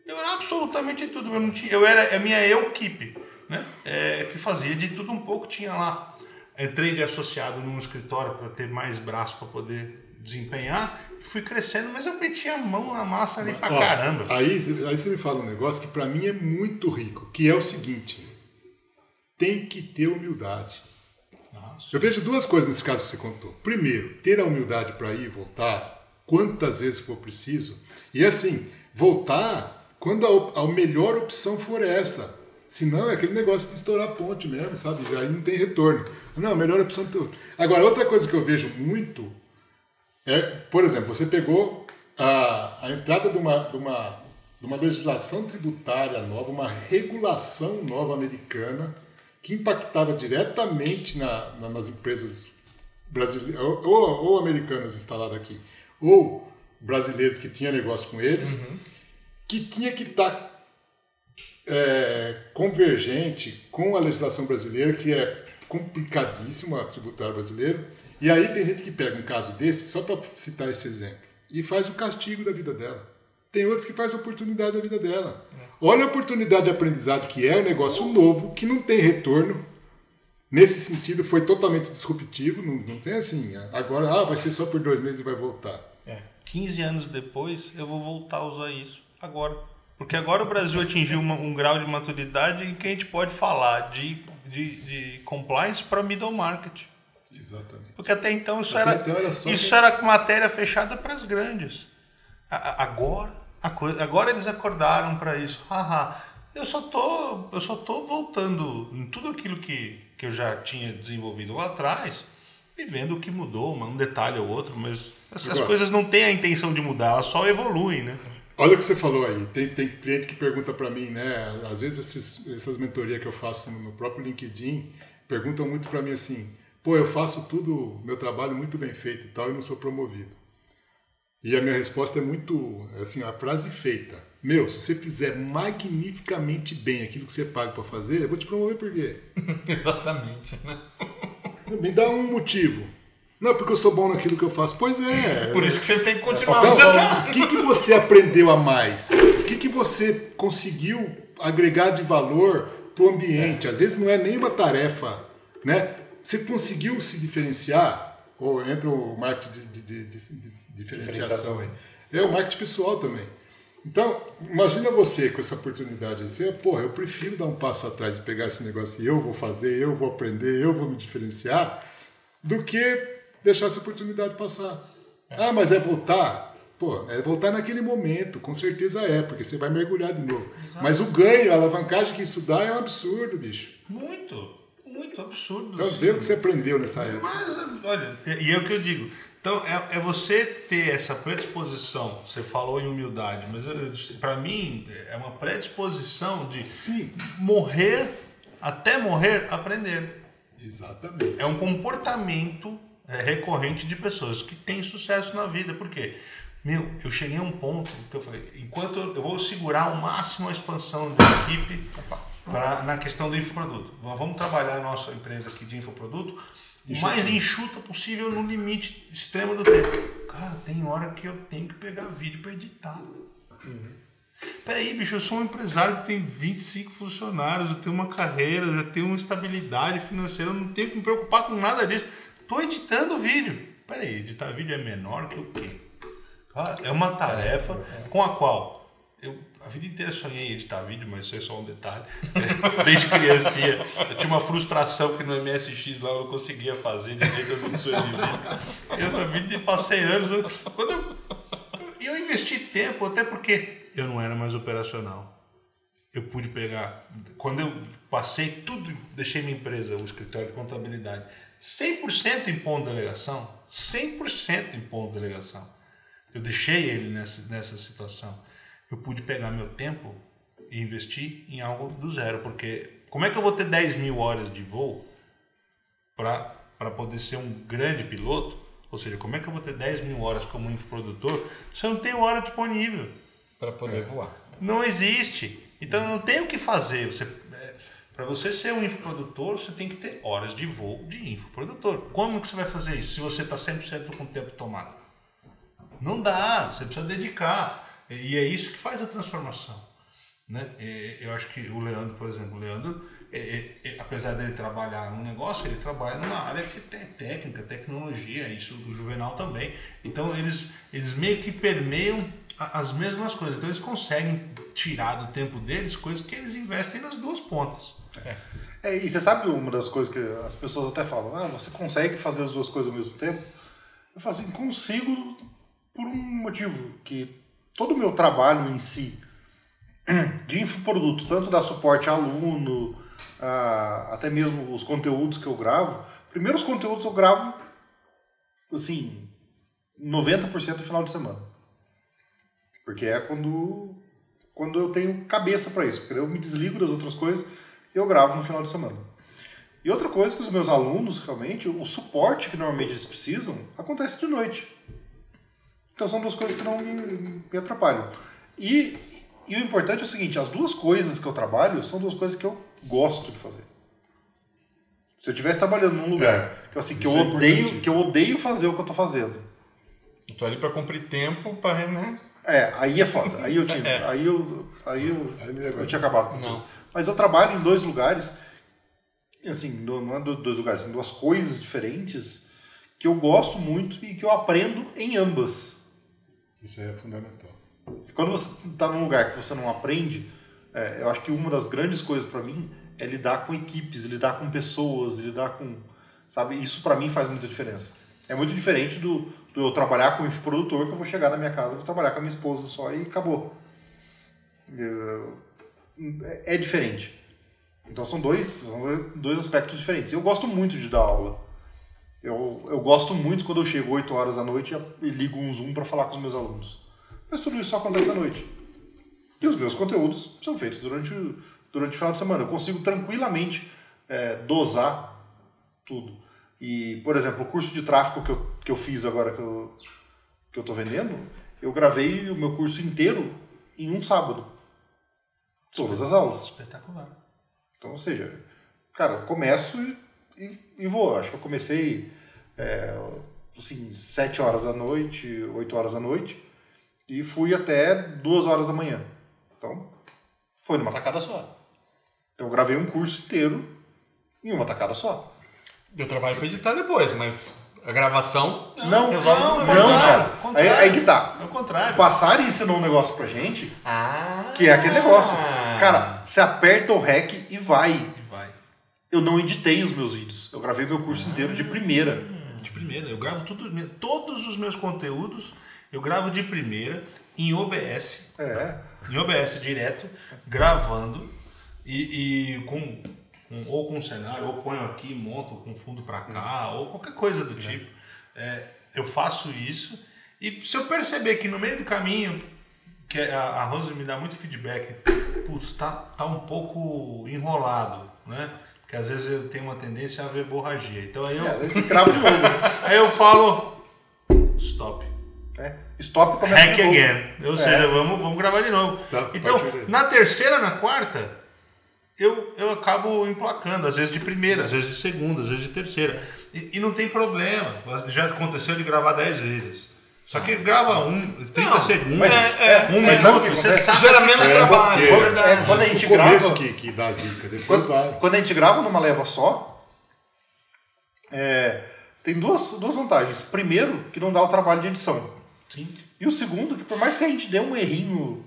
Eu era absolutamente tudo. Eu, não tinha, eu era a minha equipe, né? É, que fazia de tudo um pouco, tinha lá. Entrei de associado num escritório para ter mais braço para poder desempenhar, fui crescendo, mas eu meti a mão na massa ali pra Ó, caramba. Aí, aí você me fala um negócio que para mim é muito rico, que é o seguinte: tem que ter humildade. Eu vejo duas coisas nesse caso que você contou. Primeiro, ter a humildade para ir e voltar, quantas vezes for preciso. E assim, voltar quando a, a melhor opção for essa. Senão é aquele negócio de estourar a ponte mesmo, sabe? Aí não tem retorno. Não, a melhor opção. Agora, outra coisa que eu vejo muito é, por exemplo, você pegou a, a entrada de uma, de, uma, de uma legislação tributária nova, uma regulação nova americana, que impactava diretamente na, na, nas empresas brasileiras, ou, ou, americanas instaladas aqui, ou brasileiros que tinham negócio com eles, uhum. que tinha que estar tá, é, convergente com a legislação brasileira, que é complicadíssima a tributária brasileira, e aí tem gente que pega um caso desse, só para citar esse exemplo, e faz o castigo da vida dela. Tem outros que faz a oportunidade da vida dela. Olha a oportunidade de aprendizado que é um negócio novo, que não tem retorno. Nesse sentido, foi totalmente disruptivo. Não, não tem assim, agora ah, vai ser só por dois meses e vai voltar. É. 15 anos depois, eu vou voltar a usar isso. Agora. Porque agora o Brasil atingiu uma, um grau de maturidade em que a gente pode falar de, de, de compliance para middle market. Exatamente. Porque até então isso, até era, então era isso que... era matéria fechada para as grandes. Agora, coisa, agora eles acordaram para isso. Haha, Eu só tô, eu só tô voltando em tudo aquilo que, que eu já tinha desenvolvido lá atrás e vendo o que mudou, um detalhe ou outro, mas essas Agora- coisas não têm a intenção de mudar, elas só evoluem, né? Olha o que você falou aí. Tem, tem cliente que pergunta para mim, né? Às vezes esses, essas mentorias que eu faço no próprio LinkedIn perguntam muito para mim assim: pô, eu faço tudo, meu trabalho muito bem feito e tal, e não sou promovido. E a minha resposta é muito, assim, a frase feita. Meu, se você fizer magnificamente bem aquilo que você paga para fazer, eu vou te promover por quê? Exatamente. Né? Me dá um motivo. Não, porque eu sou bom naquilo que eu faço. Pois é. Por isso que você tem que continuar. Então, Você tá- o que, que você aprendeu a mais? O que, que você conseguiu agregar de valor para o ambiente? Às vezes não é nem uma tarefa, né? Você conseguiu se diferenciar? Ou entra o marketing de, de- de- de- diferenciação aí. É o marketing pessoal também. Então, imagina você com essa oportunidade. Você, porra, eu prefiro dar um passo atrás e pegar esse negócio e eu vou fazer, eu vou aprender, eu vou me diferenciar, do que deixar essa oportunidade passar. Ah, mas é voltar? Pô, é voltar naquele momento, com certeza é, porque você vai mergulhar de novo. Mas o ganho, a alavancagem que isso dá é um absurdo, bicho. Muito, muito absurdo. Então vê o que você aprendeu nessa época. Mas, olha, e é o que eu digo. Então, é, é você ter essa predisposição. Você falou em humildade, mas para mim é uma predisposição de Sim. morrer, até morrer, aprender. Exatamente. É um comportamento é, recorrente de pessoas que têm sucesso na vida. Por quê? Meu, eu cheguei a um ponto que eu falei, enquanto eu, eu vou segurar ao máximo a expansão da equipe pra, na questão do infoproduto. Vamos vamos trabalhar a nossa empresa aqui de infoproduto o mais enxuta possível no limite extremo do tempo. Cara, tem hora que eu tenho que pegar vídeo para editar. Peraí, bicho, eu sou um empresário que tem 25 funcionários, eu tenho uma carreira, eu já tenho uma estabilidade financeira, eu não tenho que me preocupar com nada disso. Tô editando vídeo. Peraí, editar vídeo é menor que o quê? Cara, é uma tarefa com a qual eu a vida inteira sonhei em editar vídeo, mas isso é só um detalhe. Desde criancinha, eu tinha uma frustração que no MSX lá eu não conseguia fazer direito as edições de vídeo. Eu na vida passei anos. Quando eu, eu investi tempo, até porque eu não era mais operacional. Eu pude pegar. Quando eu passei tudo, deixei minha empresa, o escritório de contabilidade, 100% em ponto de delegação. 100% em ponto de delegação. Eu deixei ele nessa, nessa situação. Eu pude pegar meu tempo e investir em algo do zero. Porque como é que eu vou ter 10 mil horas de voo para poder ser um grande piloto? Ou seja, como é que eu vou ter 10 mil horas como infoprodutor se eu não tenho hora disponível? Para poder voar. Não existe. Então não tem o que fazer. Você, para você ser um infoprodutor, você tem que ter horas de voo de infoprodutor. Como que você vai fazer isso se você está 100% com o tempo tomado? Não dá, você precisa dedicar. E é isso que faz a transformação. Né? É, Eu acho que o Leandro, por exemplo, o Leandro, é, é, é, apesar dele trabalhar num negócio, ele trabalha numa área que é técnica, tecnologia, isso o Juvenal também. Então eles, eles meio que permeiam as mesmas coisas. Então eles conseguem tirar do tempo deles coisas que eles investem nas duas pontas. É, e você sabe uma das coisas que as pessoas até falam, ah, você consegue fazer as duas coisas ao mesmo tempo? Eu falo assim, consigo por um motivo, que todo o meu trabalho em si, de infoproduto, tanto dar suporte a aluno, a- até mesmo os conteúdos que eu gravo, primeiro os conteúdos eu gravo, assim, 90% no final de semana. Porque é quando, quando eu tenho cabeça para isso. Porque eu me desligo das outras coisas e eu gravo no final de semana. E outra coisa que os meus alunos, realmente, o suporte que normalmente eles precisam, acontece de noite. Então são duas coisas que não me, me atrapalham. E, e o importante é o seguinte, as duas coisas que eu trabalho são duas coisas que eu gosto de fazer. Se eu estivesse trabalhando num lugar que, assim, que, eu é odeio, que eu odeio fazer o que eu tô fazendo, Eu tô ali para cumprir tempo para, né? É, aí é foda. Aí eu tinha, aí eu, aí eu, Aí ia eu tinha acabado com Não. tudo. Mas eu trabalho em dois lugares, assim, não é do- dois lugares, são duas coisas diferentes que eu gosto muito e que eu aprendo em ambas. Isso é fundamental. E quando você está num lugar que você não aprende, é, eu acho que uma das grandes coisas para mim é lidar com equipes, lidar com pessoas, lidar com, sabe? Isso para mim faz muita diferença. É muito diferente do, do eu trabalhar com um infoprodutor que eu vou chegar na minha casa, vou trabalhar com a minha esposa só e acabou. É é diferente. Então são dois, são dois aspectos diferentes. Eu gosto muito de dar aula. Eu, eu gosto muito quando eu chego 8 horas da noite e ligo um Zoom para falar com os meus alunos. Mas tudo isso só acontece à noite. E os meus conteúdos são feitos durante, o- durante o final de semana. Eu consigo tranquilamente é, dosar tudo. E, por exemplo, o curso de tráfego que eu, que eu fiz agora, que eu, que eu tô vendendo, eu gravei o meu curso inteiro em um sábado. Todas as aulas. Espetacular. Então, ou seja, cara, eu começo e, e, e vou. Acho que eu comecei é, assim, 7 horas da noite, 8 horas da noite, e fui até 2 horas da manhã. Então, foi numa tacada só. Eu gravei um curso inteiro em uma tacada só. Deu trabalho pra editar depois, mas a gravação. Não, resolve não, não, contrário, cara. Aí, aí que tá. É o contrário. Passar e ensinou um negócio pra gente, Ah! que é aquele negócio. Cara, você aperta o REC e vai. Eu não editei os meus vídeos. Eu gravei meu curso inteiro de primeira. De primeira. Eu gravo tudo, todos os meus conteúdos, eu gravo de primeira, em OBS. É. em OBS direto, gravando e, e com, com- ou com cenário, ou ponho aqui, monto com fundo para cá, ou qualquer coisa do tipo. É, eu faço isso e se eu perceber que no meio do caminho, que a, a Rose me dá muito feedback, putz, tá, tá um pouco enrolado, né? Porque às vezes eu tenho uma tendência a verborragia. Então aí eu, É, aí você de novo. né? aí eu falo, stop. É. Stop começa Hack de novo. again. Ou seja, vamos, vamos gravar de novo. Tá, então, ver. na terceira, na quarta, eu, eu acabo emplacando, às vezes de primeira, às vezes de segunda, às vezes de terceira. E, e não tem problema. Já aconteceu de gravar dez vezes. Só que grava um, 30 Não, segundos, mas- é, um mas sabe o minuto, que você sabe. Gera menos É, trabalho, porque- é verdade. É, quando a gente o grava. que, que dá zica, depois Quando, vai. quando a gente grava numa leva só, é, tem duas, duas vantagens. Primeiro, que não dá o trabalho de edição. Sim. E o segundo, que por mais que a gente dê um errinho,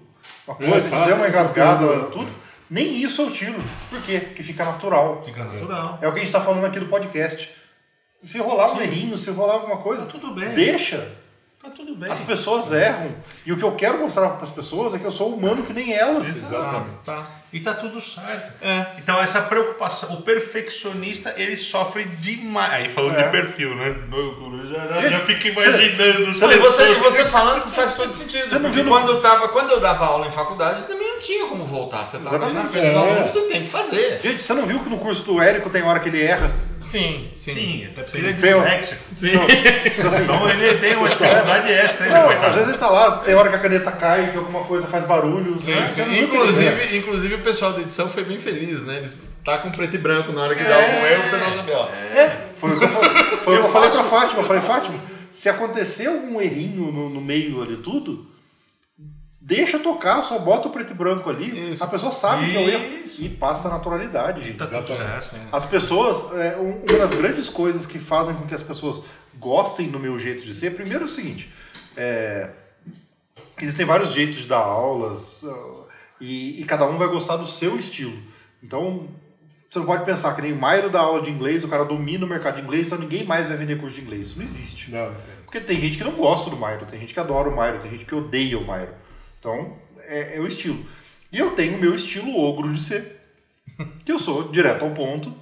uma É, coisa, a gente dê uma engasgada, tudo. tudo, nem isso eu tiro. Por quê? Porque fica natural. Fica natural. É o que a gente está falando aqui do podcast. Se rolar um errinho, se rolar alguma coisa, Tá tudo bem. deixa. Tá tudo bem. As pessoas erram. E o que eu quero mostrar para as pessoas é que eu sou humano que nem elas. Exatamente. Tá. E tá tudo certo. É. Então essa preocupação, o perfeccionista, ele sofre demais. Aí falando É. de perfil, né? Eu já, já, já fico imaginando você- você, falando que faz todo sentido. Você não porque viu quando, eu tava, quando eu dava aula em faculdade, não tinha como voltar. Você tava ali na frente dos É. alunos, você tem que fazer. Gente, você não viu que no curso do Érico tem hora que ele erra? Sim, sim. Sim, até porque ele é disléxico. Sim. Então, assim, Então ele tem uma dificuldade extra, hein, não, coitado? às vezes ele tá lá, tem hora que a caneta cai, que alguma coisa faz barulho. Sim, né? sim. Inclusive, inclusive o pessoal da edição foi bem feliz, né? Eles tá com preto e branco na hora que dá algum erro, o pessoal sabe, ó. É, foi o que eu falei, foi eu falei pra Fátima. Eu falei, Fátima, se acontecer algum errinho no, no meio ali tudo, deixa tocar, só bota o preto e branco ali. Isso. A pessoa sabe que é o erro Isso. e passa a naturalidade, gente. Tá certo. As pessoas, é, um- uma das grandes coisas que fazem com que as pessoas gostem do meu jeito de ser, primeiro é o seguinte, é, existem vários jeitos de dar aulas e, e cada um vai gostar do seu estilo. Então, você não pode pensar que nem o Mairo dá aula de inglês, o cara domina o mercado de inglês, então ninguém mais vai vender curso de inglês. Isso não existe. Não, não. Porque tem gente que não gosta do Mairo, tem gente que adora o Mairo, tem gente que odeia o Mairo. Então, é, é o estilo. E eu tenho o meu estilo ogro de ser, que eu sou direto ao ponto.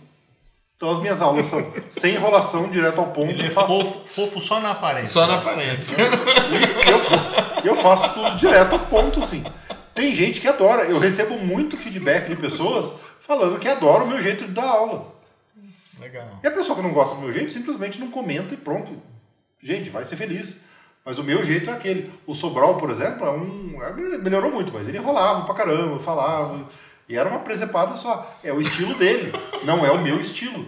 Então as minhas aulas são sem enrolação, direto ao ponto. Ele é eu faço, fofo, fofo só na aparência. Só na aparência. eu, fa- eu faço tudo direto ao ponto, assim. Tem gente que adora. Eu recebo muito feedback de pessoas falando que adora o meu jeito de dar aula. Legal. E a pessoa que não gosta do meu jeito simplesmente não comenta e pronto. Gente, vai ser feliz. Mas o meu jeito é aquele. O Sobral, por exemplo, é um. é, melhorou muito, mas ele enrolava pra caramba, falava. E era uma presepada só. É o estilo dele, não é o meu estilo.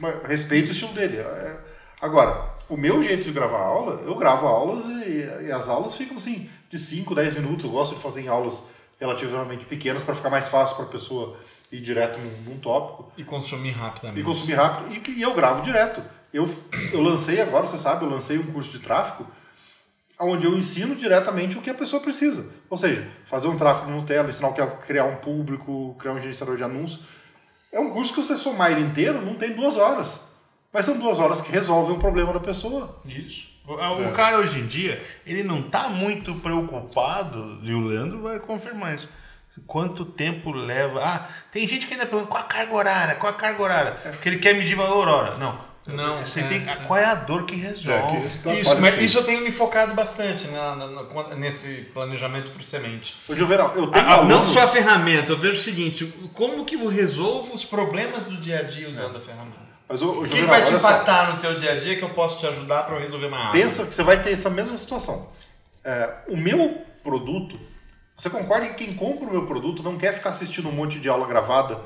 Mas respeito o estilo dele. É- Agora, o meu jeito de gravar aula, eu gravo aulas e, e as aulas ficam assim, de 5, 10 minutos. Eu gosto de fazer em aulas relativamente pequenas para ficar mais fácil para a pessoa ir direto num, num tópico E consumir e rapidamente. consumir rápido e, e eu gravo direto. Eu, eu lancei agora, você sabe, eu lancei um curso de tráfego onde eu ensino diretamente o que a pessoa precisa. Ou seja, fazer um tráfego no Nutella, ensinar o que é criar um público, criar um gerenciador de anúncios. É um curso que você somar ele inteiro não tem duas horas. Mas são duas horas que resolvem um problema da pessoa. Isso. O, o cara hoje em dia, ele não tá muito preocupado, e o Leandro vai confirmar isso. quanto tempo leva. Ah, tem gente que ainda pergunta qual a carga horária, qual a carga horária, porque ele quer medir valor hora. Não. Não, Você é, tem, é. Qual é a dor que É, resolve? que isso Isso, isso eu tenho me focado bastante na- na- na- nesse planejamento por semente. Ô, eu tenho Ah, não só a ferramenta, eu vejo o seguinte, como que eu resolvo os problemas do dia a dia usando a ferramenta? Mas, ô, ô, O que, Juvenal, vai te olha só. impactar no teu dia a dia que eu posso te ajudar para eu resolver uma área? Pensa que você vai ter essa mesma situação. É, o meu produto, você concorda que quem compra o meu produto não quer ficar assistindo um monte de aula gravada,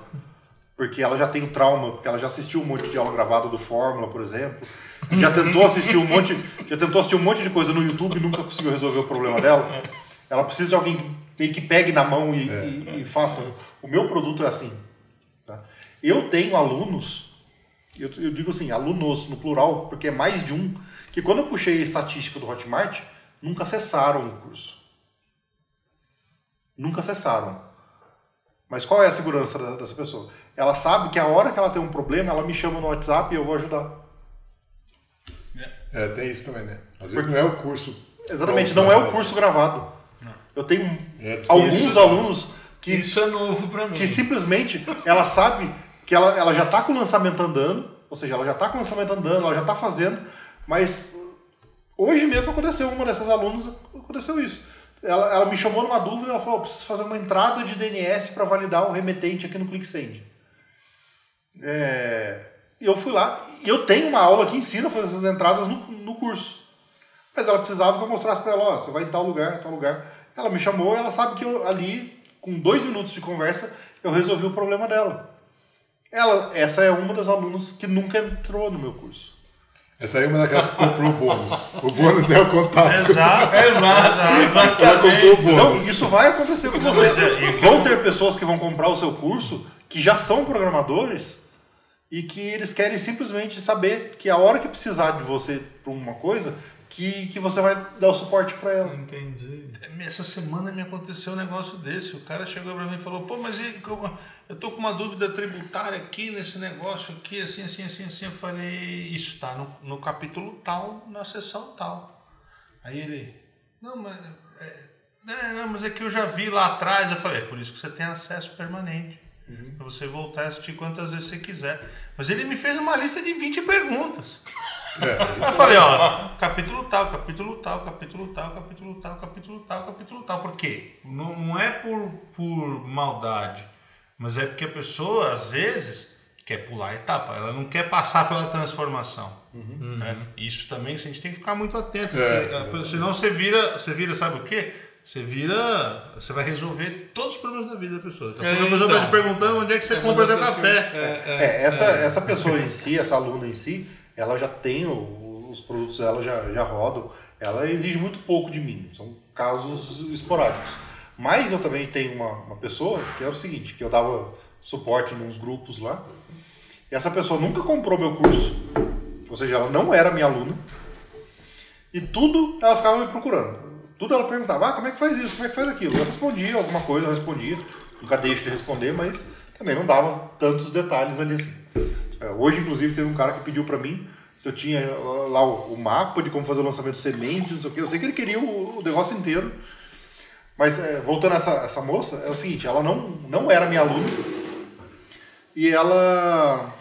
porque ela já tem o trauma, porque ela já assistiu um monte de aula gravada do Fórmula, por exemplo, já tentou assistir um monte, já tentou assistir um monte de coisa no YouTube e nunca conseguiu resolver o problema dela. Ela precisa de alguém que pegue na mão e, e- e faça. O meu produto é assim. tá? Eu tenho alunos eu, eu digo assim, alunos no plural, porque é mais de um, que quando eu puxei a estatística do Hotmart, nunca acessaram o curso. Nunca acessaram. Mas qual é a segurança dessa pessoa? Ela sabe que a hora que ela tem um problema, ela me chama no WhatsApp e eu vou ajudar. É, tem isso também, né? Às vezes não é o curso. Exatamente, não é né? o curso gravado. Eu tenho É, alguns isso- alunos que Isso é novo para mim. que simplesmente ela sabe que ela, ela já está com o lançamento andando, ou seja, ela já está com o lançamento andando, ela já está fazendo, mas hoje mesmo aconteceu, uma dessas alunas aconteceu isso. Ela, ela me chamou numa dúvida, ela falou, "Eu preciso fazer uma entrada de DNS para validar o remetente aqui no ClickSend. É, eu fui lá, e eu tenho uma aula que ensina a fazer essas entradas no, no curso. Mas ela precisava que eu mostrasse para ela, ó, você vai em tal lugar, tal lugar. Ela me chamou, ela sabe que eu ali, com dois minutos de conversa, eu resolvi o problema dela. Ela, essa é uma das alunas que nunca entrou no meu curso. Essa aí é uma daquelas que comprou o bônus. O bônus é o contato. Exato. Exato, Ela comprou o Então, isso vai acontecer com você. Mas é, Vão ter pessoas que vão comprar o seu curso que já são programadores e que eles querem simplesmente saber que a hora que precisar de você para uma coisa, que, que você vai dar o suporte para ela. Entendi. Essa semana me aconteceu um negócio desse. O cara chegou pra mim e falou: pô, mas e como- eu tô com uma dúvida tributária aqui nesse negócio aqui, assim, assim, assim, assim. Eu falei: isso tá no, no capítulo tal, na seção tal. Aí ele: não, mas. É, é, não, mas é que eu já vi lá atrás. Eu falei: é por isso que você tem acesso permanente. Pra você voltar a assistir quantas vezes você quiser. Mas ele me fez uma lista de 20 perguntas. É, Eu falei, ó, capítulo tal, capítulo tal, capítulo tal, capítulo tal, capítulo tal, capítulo tal. Por quê? Não, não é por, por maldade, mas é porque a pessoa, às vezes, quer pular a etapa, ela não quer passar pela transformação. né? Isso também a gente tem que ficar muito atento, É, porque, senão você vira, você vira, sabe o quê? Você vira, você vai resolver todos os problemas da vida da pessoa. Então, É, a pessoa está então. te perguntando onde é que você É compra seu coisas café. que é, é. É, essa, essa pessoa em si, essa aluna em si, ela já tem o- os produtos dela já, já rodam. Ela exige muito pouco de mim. São casos esporádicos. Mas eu também tenho uma, uma pessoa que é o seguinte, que eu dava suporte nos grupos lá. E essa pessoa nunca comprou meu curso. Ou seja, ela não era minha aluna. E tudo ela ficava me procurando. Tudo ela perguntava, ah, como é que faz isso, como é que faz aquilo? Eu respondia alguma coisa, eu respondia. Nunca deixo de responder, mas também não dava tantos detalhes ali assim. É, Hoje, inclusive, teve um cara que pediu pra mim se eu tinha lá o, mapa de como fazer o lançamento de semente, não sei o quê. Eu sei que ele queria o, o negócio inteiro. Mas, é, voltando a essa, essa moça, é o seguinte, ela não, não era minha aluna. E ela...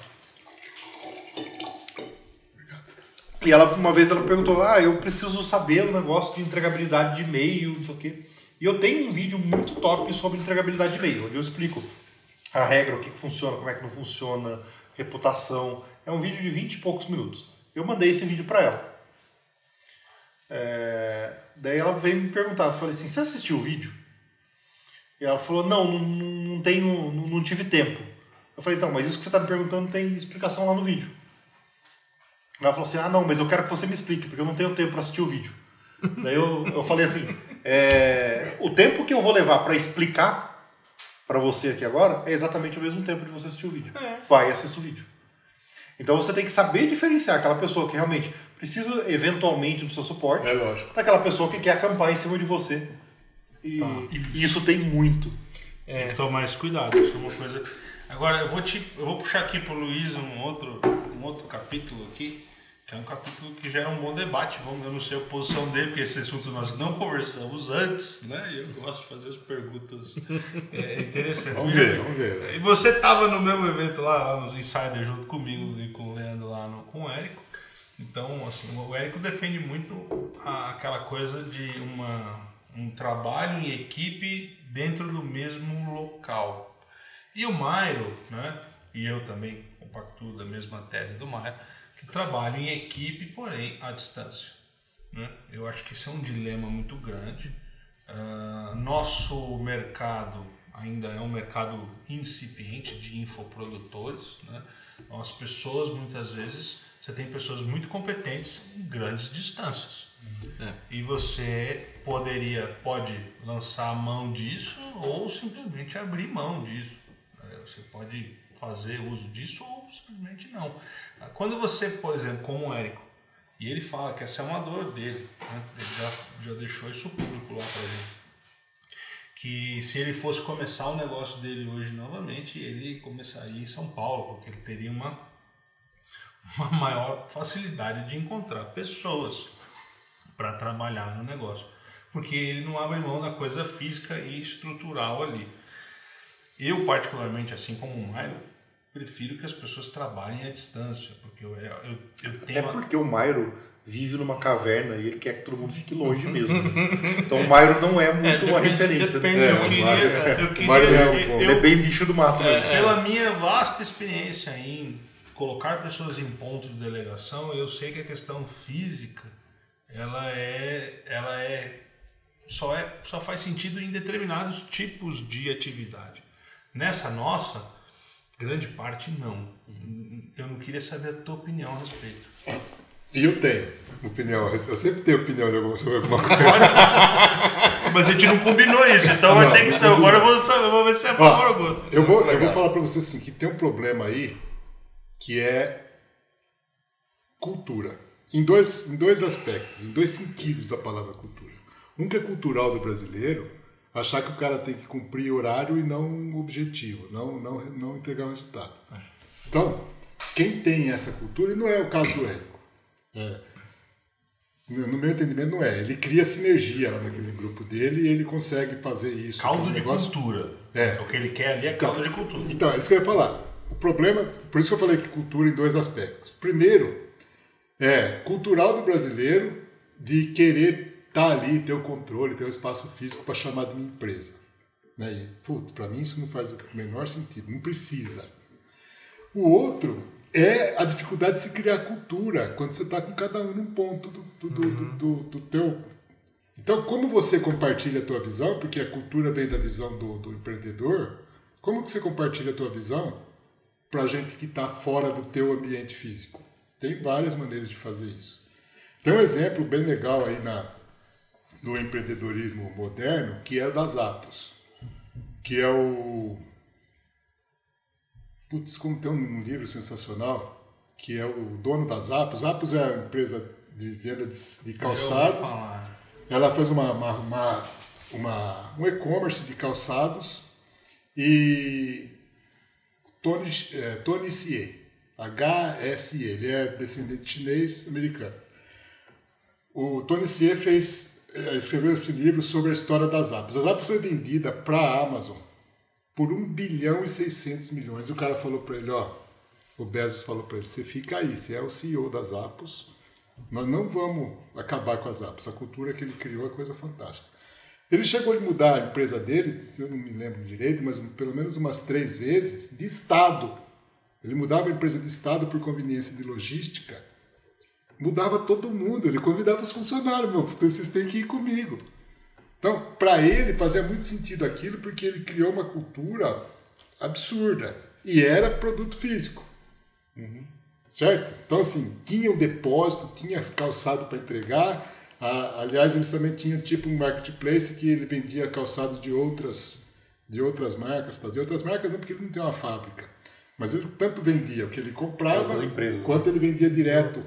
E ela, uma vez, ela perguntou, ah, eu preciso saber o negócio de entregabilidade de e-mail, não sei o quê. E eu tenho um vídeo muito top sobre entregabilidade de e-mail, onde eu explico a regra, o que funciona, como é que não funciona, reputação. É um vídeo de 20 e poucos minutos. Eu mandei esse vídeo para ela. É, Daí ela veio me perguntar, eu falei assim, você assistiu o vídeo? E ela falou, não, não, não tenho, não, não tive tempo. Eu falei, então, mas isso que você está me perguntando tem explicação lá no vídeo. Ela falou assim, ah não, mas eu quero que você me explique, porque eu não tenho tempo para assistir o vídeo. Daí eu, eu falei assim, é, o tempo que eu vou levar para explicar para você aqui agora é exatamente o mesmo tempo de você assistir o vídeo. Vai e assista o vídeo. Então você tem que saber diferenciar aquela pessoa que realmente precisa eventualmente do seu suporte É lógico. daquela pessoa que quer acampar em cima de você. E, e isso tem muito. Tem que tomar esse cuidado, isso é uma coisa. Agora eu vou te, eu vou puxar aqui pro Luiz um outro, um outro capítulo aqui, que é um capítulo que gera um bom debate. Vamos, eu não sei a posição dele, porque esse assunto nós não conversamos antes, né? E eu gosto de fazer as perguntas é, interessantes. Vamos ver, vamos ver. E você estava no mesmo evento lá, lá no Insider, junto comigo e com o Leandro lá no, com o Érico. Então, assim, o Érico defende muito a- aquela coisa de uma, um trabalho em equipe dentro do mesmo local. E o Mairo, né, e eu também compactuo da mesma tese do Mairo, que trabalham em equipe, porém à distância. né? Eu acho que esse é um dilema muito grande. Ah, nosso mercado ainda é um mercado incipiente de infoprodutores. Né? Então, as pessoas, muitas vezes, você tem pessoas muito competentes em grandes distâncias. E você poderia, pode lançar a mão disso ou simplesmente abrir mão disso. É, Você pode fazer uso disso ou simplesmente não. Quando você, por exemplo, como o Érico, e ele fala que essa é uma dor dele, né? ele já, já deixou isso público lá pra gente. Que se ele fosse começar o negócio dele hoje novamente, ele começaria em São Paulo, porque ele teria uma, uma maior facilidade de encontrar pessoas para trabalhar no negócio. Porque ele não abre mão da coisa física e estrutural ali. Eu, particularmente, assim como o Mairo, prefiro que as pessoas trabalhem à distância, porque eu, eu, eu Até tenho... a- porque o Mairo vive numa caverna e ele quer que todo mundo fique longe mesmo. Então o Mairo não é muito uma depende- referência. depende, né? eu queria, eu queria, é eu- é bem bicho do mato mesmo. pela minha vasta experiência em colocar pessoas em ponto de delegação, eu sei que a questão física, ela é, ela é só é só faz sentido em determinados tipos de atividade. Nessa nossa, grande parte não. Eu não queria saber a tua opinião a respeito. E eu tenho opinião. Eu sempre tenho opinião de alguma- sobre alguma coisa. Mas a gente não combinou isso, então vai ter que ser. Agora eu vou, saber, eu vou ver se é a favor ou contra. eu, vou, eu vou falar pra você assim, que tem um problema aí que é cultura. Em dois, em dois aspectos, em dois sentidos da palavra cultura. Um que é cultural do brasileiro, achar que o cara tem que cumprir horário e não um objetivo, não, não, não entregar um resultado. Então, quem tem essa cultura, e não é o caso do Érico. É, no meu entendimento, não é. Ele cria sinergia lá naquele grupo dele e ele consegue fazer isso. Caldo aquele de negócio. cultura. É. O que ele quer ali é caldo de cultura. Então, é isso que eu ia falar. O problema, por isso que eu falei que cultura em dois aspectos. Primeiro, é cultural do brasileiro de querer estar ali, ter o controle, ter o espaço físico para chamar de minha empresa. Né? E, putz, para mim isso não faz o menor sentido, não precisa. O outro é a dificuldade de se criar cultura quando você está com cada um num ponto do, do, do, do, do- do teu. Então, como você compartilha a tua visão, porque a cultura vem da visão do, do empreendedor, como que você compartilha a tua visão para gente que está fora do teu ambiente físico? Tem várias maneiras de fazer isso. Tem um exemplo bem legal aí na, no empreendedorismo moderno, que é das Atos, que é o Putz, como tem um livro sensacional, que é o dono das Apos. Apos é a empresa de venda de, de calçados. Ela fez uma, uma, uma, uma- um e-commerce de calçados e Tony, é, Tony Sie, H-S-E, ele é descendente chinês americano. O Tony Sie fez, escreveu esse livro sobre a história das Apos. As Apos foi vendida para a Amazon por 1 bilhão e 600 milhões. E o cara falou para ele, ó, o Bezos falou para ele, você fica aí, você é o CEO das Apos, nós não vamos acabar com as Apos. A cultura que ele criou é coisa fantástica. Ele chegou a mudar a empresa dele, eu não me lembro direito, mas pelo menos umas três vezes, de estado. Ele mudava a empresa de estado por conveniência de logística. Mudava todo mundo, ele convidava os funcionários, meu, vocês têm que ir comigo. Então, para ele fazia muito sentido aquilo porque ele criou uma cultura absurda e era produto físico. Certo? Então, assim, tinha um depósito, tinha calçado para entregar. Ah, aliás, eles também tinham tipo um marketplace que ele vendia calçados de outras, de outras marcas. Tá? De outras marcas não, porque ele não tem uma fábrica. Mas ele tanto vendia o que ele comprava, Outras empresas, quanto ele vendia direto.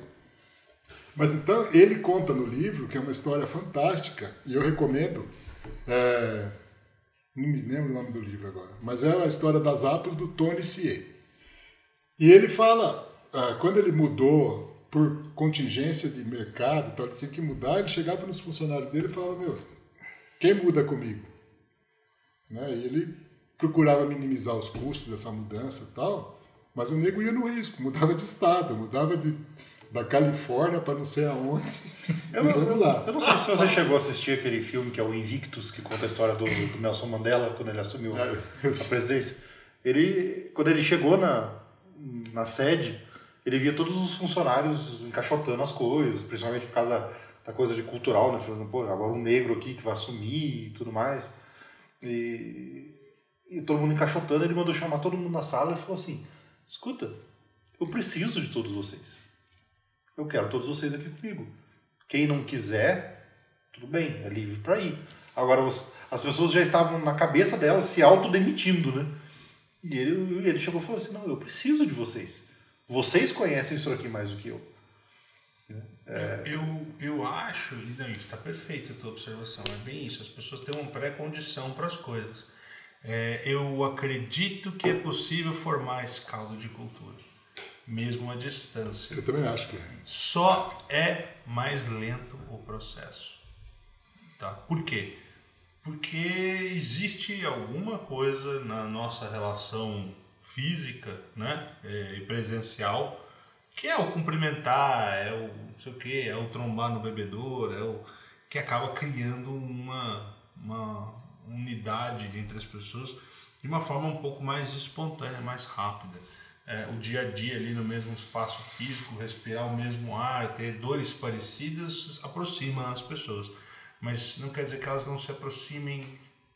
Mas então, ele conta no livro, que é uma história fantástica, e eu recomendo. é, não me lembro o nome do livro agora, mas é a história das Apos do Tony Sie. E ele fala, ah, quando ele mudou por contingência de mercado, tal, ele tinha que mudar, ele chegava nos funcionários dele e falava, meu, quem muda comigo? Né? E ele procurava minimizar os custos dessa mudança e tal, mas o nego ia no risco, mudava de estado, mudava de, da Califórnia para não sei aonde. Eu, vamos lá. eu não sei se você chegou a assistir aquele filme que é o Invictus, que conta a história do, do Nelson Mandela quando ele assumiu a, a presidência. Ele, quando ele chegou na, na sede, ele via todos os funcionários encaixotando as coisas, principalmente por causa da, da coisa de cultural, né? Falando, pô, agora um negro aqui que vai assumir e tudo mais. E, e todo mundo encaixotando, ele mandou chamar todo mundo na sala e falou assim: escuta, eu preciso de todos vocês. Eu quero todos vocês aqui comigo. Quem não quiser, tudo bem, é livre para ir. Agora, as pessoas já estavam na cabeça delas se autodemitindo, né? E ele, ele chegou e falou assim: Não, eu preciso de vocês. Vocês conhecem isso aqui mais do que eu. Eu, eu acho, e daí está perfeita a tua observação, é bem isso, as pessoas têm uma pré-condição para as coisas. É, eu acredito que é possível formar esse caldo de cultura, mesmo à distância. Eu também acho que é. Só é mais lento o processo. Tá? Por quê? Porque existe alguma coisa na nossa relação física né? é, e presencial que é o cumprimentar, é o não sei o que, é o trombar no bebedouro, é o que acaba criando uma, uma unidade entre as pessoas de uma forma um pouco mais espontânea, mais rápida. É, o dia a dia ali no mesmo espaço físico, respirar o mesmo ar, ter dores parecidas, aproxima as pessoas. Mas não quer dizer que elas não se aproximem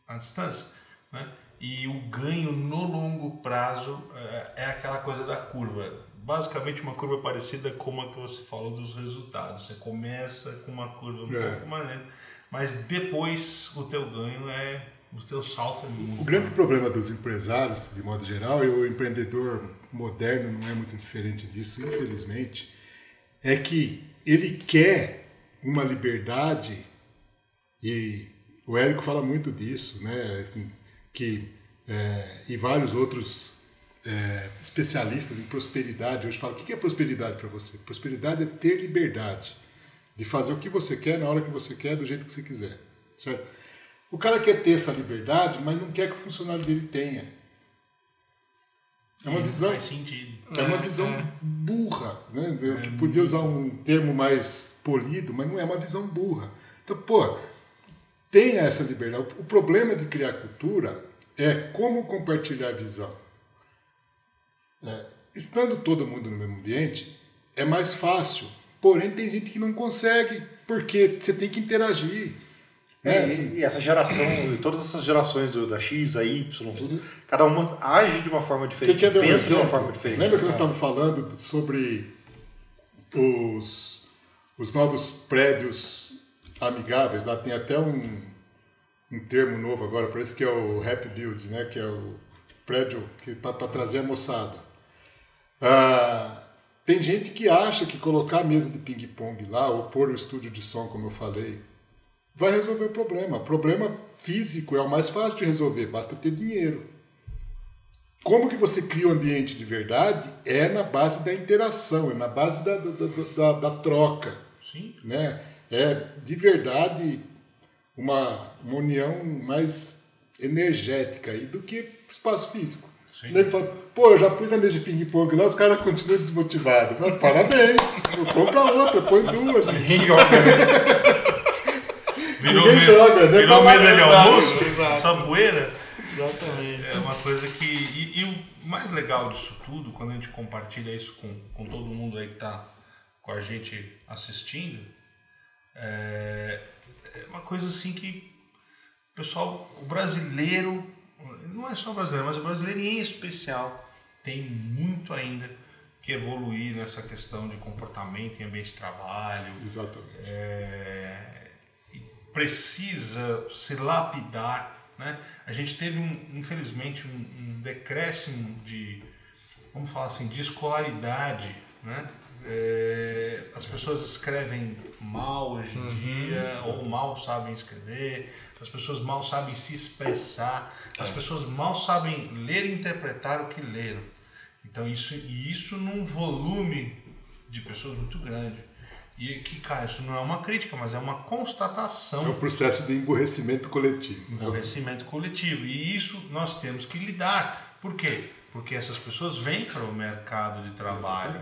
à distância. Né? E o ganho no longo prazo é, é aquela coisa da curva. Basicamente uma curva parecida com a que você falou dos resultados. Você começa com uma curva um É. pouco mais lenta, mas depois o teu ganho é o teu salto é muito O grande problema dos empresários, de modo geral, e o empreendedor moderno não é muito diferente disso, infelizmente, é que ele quer uma liberdade, e o Érico fala muito disso, né? Assim, que, é, e vários outros é, especialistas em prosperidade hoje falam: o que é prosperidade para você? Prosperidade é ter liberdade de fazer o que você quer na hora que você quer, do jeito que você quiser. Certo? O cara quer ter essa liberdade, mas não quer que o funcionário dele tenha. É uma visão. Faz sentido. É uma visão burra, né? Eu podia usar um termo mais polido, mas não é uma visão burra. Então, pô, tenha essa liberdade. O problema de criar cultura é como compartilhar a visão. É, estando todo mundo no mesmo ambiente, é mais fácil. Porém, tem gente que não consegue, porque você tem que interagir. É, e, e essa geração, todas essas gerações do, da X, a Y, tudo, cada uma age de uma forma Você diferente, quer ver um pensa de exemplo? uma forma diferente. Lembra que nós Tá? estávamos falando sobre os, os novos prédios amigáveis? Lá tem até um, um termo novo agora, parece que é o Happy Build, né? que é o prédio para trazer a moçada. Ah, tem gente que acha que colocar a mesa de ping-pong lá ou pôr o estúdio de som, como eu falei, vai resolver o problema. O problema físico é o mais fácil de resolver, basta ter dinheiro. Como que você cria um ambiente de verdade é na base da interação, é na base da, da, da, da- troca. Sim. Né? É de verdade uma, uma união mais energética aí do que espaço físico. Sim. Daí ele fala, pô, eu já pus a mesa de ping-pong lá, os caras continuam desmotivados. Falo, Parabéns, compra outra, põe duas. Joga, né? Virou, Ninguém joga, né? Virou mesa de almoço, exato. só poeira. Exatamente. É uma coisa que. E, e o mais legal disso tudo, quando a gente compartilha isso com, com todo mundo aí que está com a gente assistindo, é, é uma coisa assim que o pessoal, o brasileiro, não é só o brasileiro, mas o brasileiro em especial, tem muito ainda que evoluir nessa questão de comportamento em ambiente de trabalho, Exatamente. é, precisa se lapidar. Né? A gente teve, um, infelizmente, um, um decréscimo de, vamos falar assim, de escolaridade. Né? É, as pessoas escrevem mal hoje em dia, ou mal sabem escrever, as pessoas mal sabem se expressar, as pessoas mal sabem ler e interpretar o que leram. Então, isso, e isso num volume de pessoas muito grande. E que, cara, isso não é uma crítica, mas é uma constatação É um processo de emburrecimento coletivo. né? aborrecimento coletivo. E isso nós temos que lidar. Por quê? Porque essas pessoas vêm para o mercado de trabalho.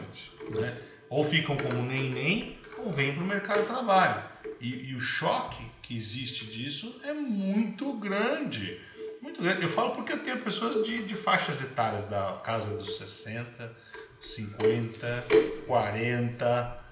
Né? Ou ficam como nem-nem, ou vêm para o mercado de trabalho. E, e o choque que existe disso é muito grande. Muito grande. Eu falo porque eu tenho pessoas de, de faixas etárias da casa dos 60, 50, 40,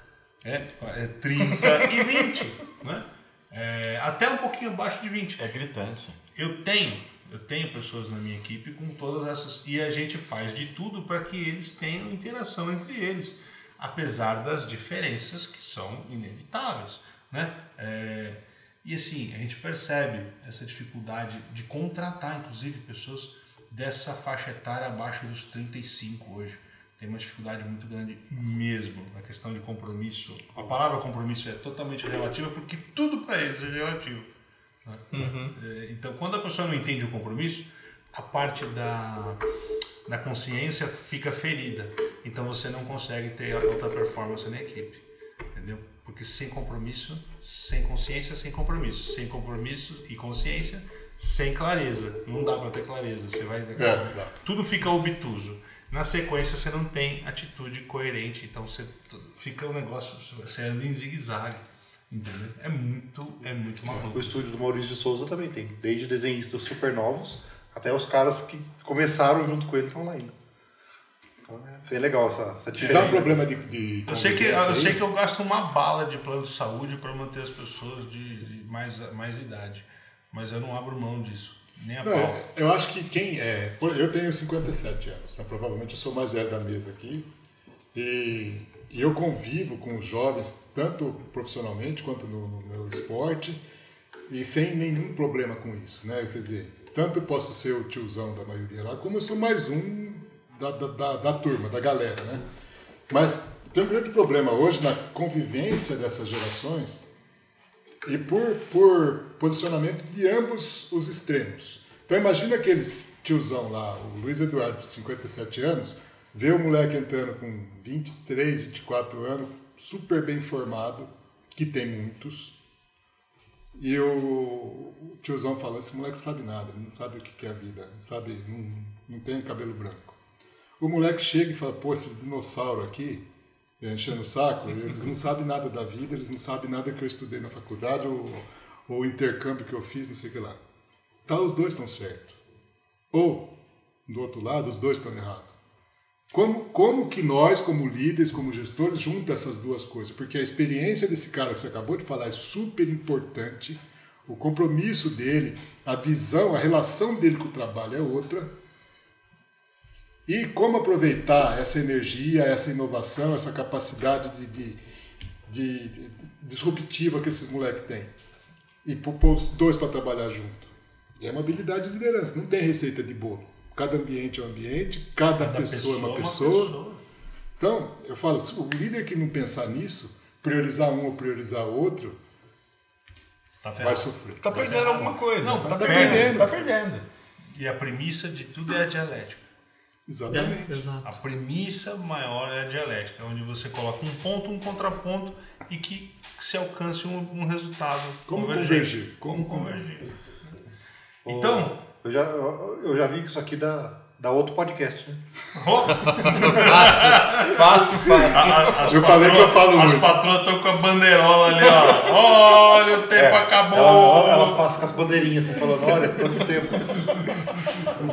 é, é, 30 e 20. Né? É, até um pouquinho abaixo de 20. É gritante. Eu tenho, eu tenho pessoas na minha equipe com todas essas e a gente faz de tudo para que eles tenham interação entre eles, apesar das diferenças que são inevitáveis, né? É, e assim a gente percebe essa dificuldade de contratar, inclusive pessoas dessa faixa etária abaixo dos 35 hoje. Tem uma dificuldade muito grande mesmo na questão de compromisso. A palavra compromisso é totalmente relativa porque tudo para eles é relativo. né? É, Então, quando a pessoa não entende o compromisso, a parte da, da consciência fica ferida. Então, você não consegue ter alta performance na equipe. Entendeu? Porque sem compromisso, sem consciência, sem compromisso. Sem compromisso e consciência, sem clareza. Não dá para ter clareza. Você vai. É. Tudo fica obtuso. Na sequência, você não tem atitude coerente. Então, você fica um negócio. Você anda em zigue-zague. Entendeu? É muito, é muito maluco. O estúdio do Maurício de Souza também tem, desde desenhistas super novos até os caras que começaram junto com ele estão lá ainda. Então é bem legal essa, essa Te dá um diferença. problema de, de Eu sei, que, eu aí? sei que eu gasto uma bala de plano de saúde para manter as pessoas de, de mais, mais idade. Mas eu não abro mão disso. Nem a Não, pau. eu acho que quem é. Eu tenho 57 anos, né? provavelmente eu sou mais velho da mesa aqui. E, e eu convivo com os jovens, tanto profissionalmente quanto no, no meu esporte, e sem nenhum problema com isso. Né? Quer dizer, tanto eu posso ser o tiozão da maioria lá, como eu sou mais um da, da, da, da turma, da galera. Né? Mas tem um grande problema hoje na convivência dessas gerações e por, por posicionamento de ambos os extremos. Então imagina aqueles tiozão lá, o Luiz Eduardo, de 57 anos, vê o moleque entrando com 23, 24 anos, super bem formado, que tem muitos, e o, tiozão fala, esse moleque não sabe nada, ele não sabe o que é a vida, não sabe, não, não tem cabelo branco. O moleque chega e fala, pô, esses dinossauros aqui, enchendo o saco, eles não sabem nada da vida, eles não sabem nada que eu estudei na faculdade ou, ou intercâmbio que eu fiz, não sei o que lá. Tá, os dois estão certos. Ou, do outro lado, os dois estão errados. Como, como que nós, como líderes, como gestores, junta essas duas coisas? Porque a experiência desse cara que você acabou de falar é super importante, o compromisso dele, a visão, a relação dele com o trabalho é outra. E como aproveitar essa energia, essa inovação, essa capacidade de, de, de- de disruptiva que esses moleques têm. E pôr os dois para trabalhar junto. E é uma habilidade de liderança, não tem receita de bolo. Cada ambiente é um ambiente, cada, Cada pessoa, é uma uma pessoa. Então, eu falo, se o líder que não pensar nisso, priorizar um ou priorizar outro, Tá vai sofrer. Tá perdendo alguma coisa. Não, tá, tá perdendo. perdendo. Tá perdendo. E a premissa de tudo é a dialética. Exatamente. exato. A premissa maior é a dialética, onde você coloca um ponto, um contraponto e que se alcance um, um resultado Como convergente. convergir? Como Como convergir. Então, Eu já, eu já vi que isso aqui dá, dá outro podcast, né? Fácil, fácil. a- as Eu falei que eu falo As muito. patroas estão com a bandeirola ali, ó. Olha, o tempo acabou. Ela- elas passam com as bandeirinhas assim, falando, olha, quanto tempo.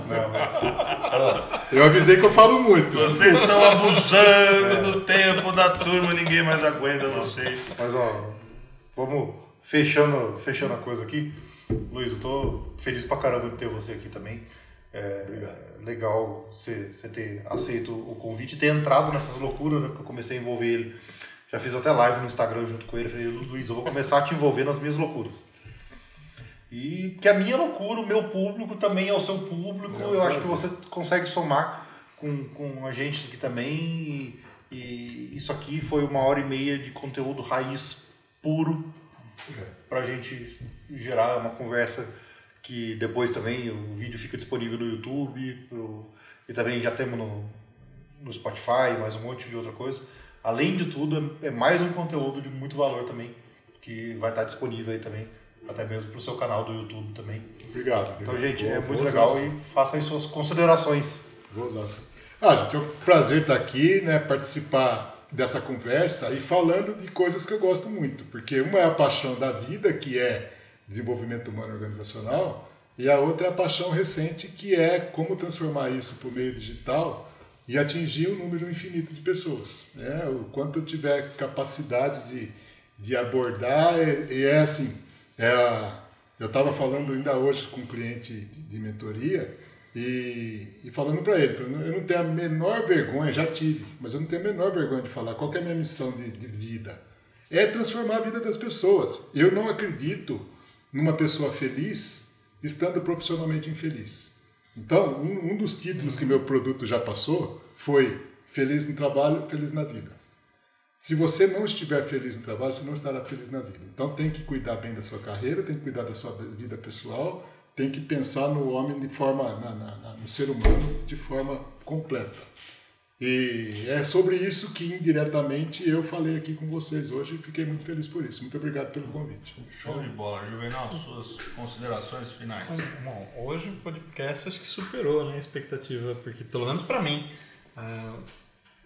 Não, mas Eu avisei que eu falo muito. Vocês estão abusando do tempo da turma, ninguém mais aguenta vocês. Mas ó, vamos fechando, fechando a coisa aqui. Luiz, eu tô feliz pra caramba de ter você aqui também. É, legal você, você ter aceito o convite e ter entrado nessas loucuras, né? Porque eu comecei a envolver ele. Já fiz até live no Instagram junto com ele. Falei, Luiz, eu vou começar a te envolver nas minhas loucuras. E que a minha loucura, o meu público também é o seu público. É um eu acho que você consegue somar com, com a gente aqui também. E, e isso aqui foi uma hora e meia de conteúdo raiz puro pra gente gerar uma conversa que depois também o vídeo fica disponível no YouTube o- e também já temos no, no Spotify, mais um monte de outra coisa. além de tudo, é é mais um conteúdo de muito valor também, que vai estar disponível aí também, até mesmo para o seu canal do YouTube também. Obrigado. Então, obrigado. gente, é Vou- muito vou legal usar e faça aí suas considerações. Vou usar sim. Ah, gente, é um prazer estar aqui, né? Participar dessa conversa e falando de coisas que eu gosto muito. Porque uma é a paixão da vida, que é desenvolvimento humano organizacional, e a outra é a paixão recente, que é como transformar isso para o meio digital e atingir um número infinito de pessoas. Né? O quanto eu tiver capacidade de, de abordar, e e é assim, é a- eu estava falando ainda hoje com um cliente de, de mentoria, e, e falando para ele, eu não tenho a menor vergonha, já tive, mas eu não tenho a menor vergonha de falar qual é a minha missão de, de vida. É transformar a vida das pessoas. Eu não acredito numa pessoa feliz estando profissionalmente infeliz. Então, um, um dos títulos que meu produto já passou foi Feliz no trabalho, feliz na vida. Se você não estiver feliz no trabalho, você não estará feliz na vida. Então tem que cuidar bem da sua carreira, tem que cuidar da sua vida pessoal, tem que pensar no homem de forma, na, na- no ser humano de forma completa. E é sobre isso que indiretamente eu falei aqui com vocês hoje e fiquei muito feliz por isso. Muito obrigado pelo convite. Show de bola. Juvenal, suas considerações finais. Bom, hoje o podcast acho que superou né, a expectativa, porque pelo menos para mim, o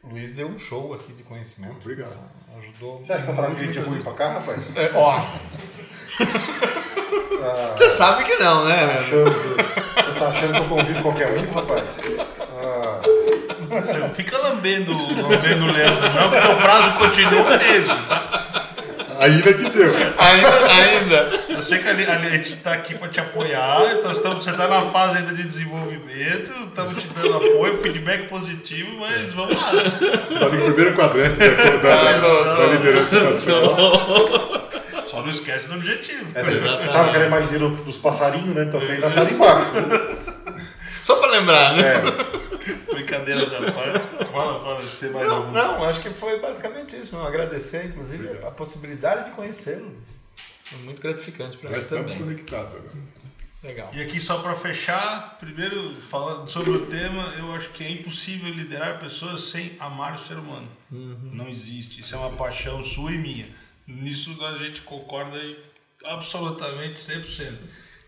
Luiz deu um show aqui de conhecimento. Obrigado. Ah, Ajudou. Você acha que eu trago gente ruim pra cá, rapaz? É, ó. Você sabe que não, né? Tá achando você tá achando que eu convido qualquer um, rapaz? Ah, Você fica lambendo, lambendo o Leandro, não, porque o prazo continua mesmo, tá? Ainda que deu. Ainda, ainda. Eu sei que ali, ali a gente tá aqui pra te apoiar, então estamos, você tá na fase ainda de desenvolvimento, estamos te dando apoio, feedback positivo, mas vamos lá. Está no primeiro quadrante da, da, da liderança nacional. Só não esquece do objetivo. é, você sabe que ela é mais hero dos passarinhos, né? Então você ainda tá ali embaixo. Só pra lembrar, né? É, Brincadeiras à parte. Fala, fala, tem mais Não, algum. não, acho que foi basicamente isso. mesmo. Agradecer, inclusive, a possibilidade de conhecê-lo. Luiz. Foi muito gratificante para Já mim estamos também. conectados agora. Legal. E aqui só para fechar, primeiro falando sobre o tema, eu acho que é impossível liderar pessoas sem amar o ser humano. Não existe. Isso é uma paixão sua e minha. Nisso a gente concorda absolutamente 100%.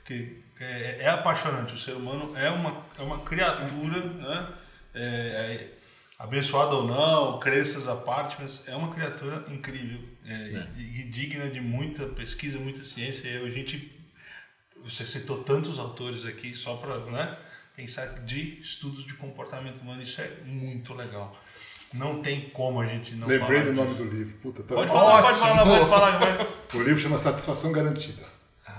Que é, é apaixonante. O ser humano é uma, é uma criatura, né? É, é, abençoada ou não, crenças à parte, mas é uma criatura incrível é, E, e digna de muita pesquisa, muita ciência. E a gente você citou tantos autores aqui só para né, pensar de estudos de comportamento humano. Isso é muito legal. Não tem como a gente não Lembrei falar do nome disso. do livro. Puta, tá Pode falar, pode falar, pode falar. O livro chama Satisfação Garantida.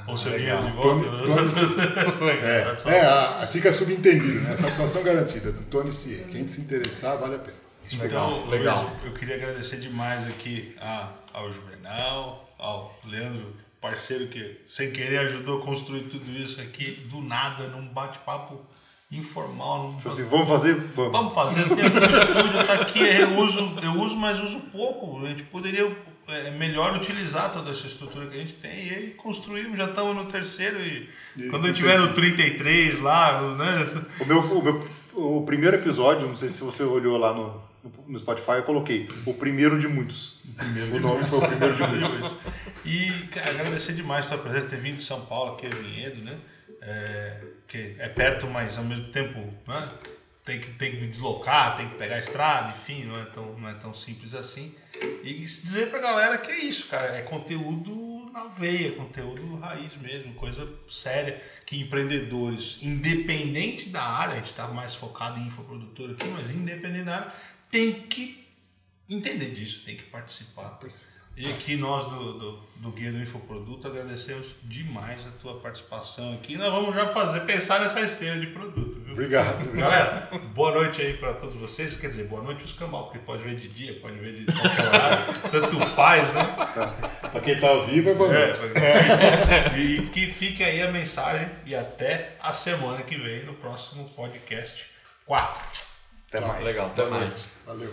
O seu dinheiro de Tony, volta. Tony, né? é, é, a- fica subentendido, né? Satisfação garantida, do Tony C. Quem se interessar, vale a pena. Então, legal. Luiz, eu queria agradecer demais aqui a, ao Juvenal, ao Leandro, parceiro que sem querer ajudou a construir tudo isso aqui do nada, num bate-papo informal. Num tipo assim, vamos fazer? Vamos. Vamos fazer, tem aqui o estúdio, tá aqui, eu uso, eu uso, mas uso pouco. A gente poderia é, melhor utilizar toda essa estrutura que a gente tem e aí construímos, já estamos no terceiro e, E- quando eu tiver no 33 lá, né? O meu, o meu o primeiro episódio, não sei se você olhou lá no, no Spotify, eu coloquei o primeiro de muitos. O nome foi o primeiro de muitos. E cara, agradecer demais a tua presença, ter vindo de São Paulo, aqui é Vinhedo, né? É, que é perto, mas ao mesmo tempo né? Tem, que, tem que me deslocar, tem que pegar a estrada, enfim, não é tão, não é tão simples assim. E dizer pra galera que é isso, cara, é conteúdo na veia, conteúdo raiz mesmo, coisa séria, que empreendedores, independente da área, a gente está mais focado em infoprodutor aqui, mas independente da área, tem que entender disso, tem que participar. E aqui nós do, do, do Guia do Infoproduto agradecemos demais a tua participação aqui. Nós vamos já fazer, pensar nessa esteira de produto, viu? Obrigado. Galera, boa noite aí para todos vocês. Quer dizer, boa noite os cambal, porque pode ver de dia, pode ver de qualquer horário, tanto faz, né? Pra quem tá ao vivo, é bom. É, e que fique aí a mensagem e até a semana que vem no próximo podcast 4. Até mais. Legal, até mais. Valeu.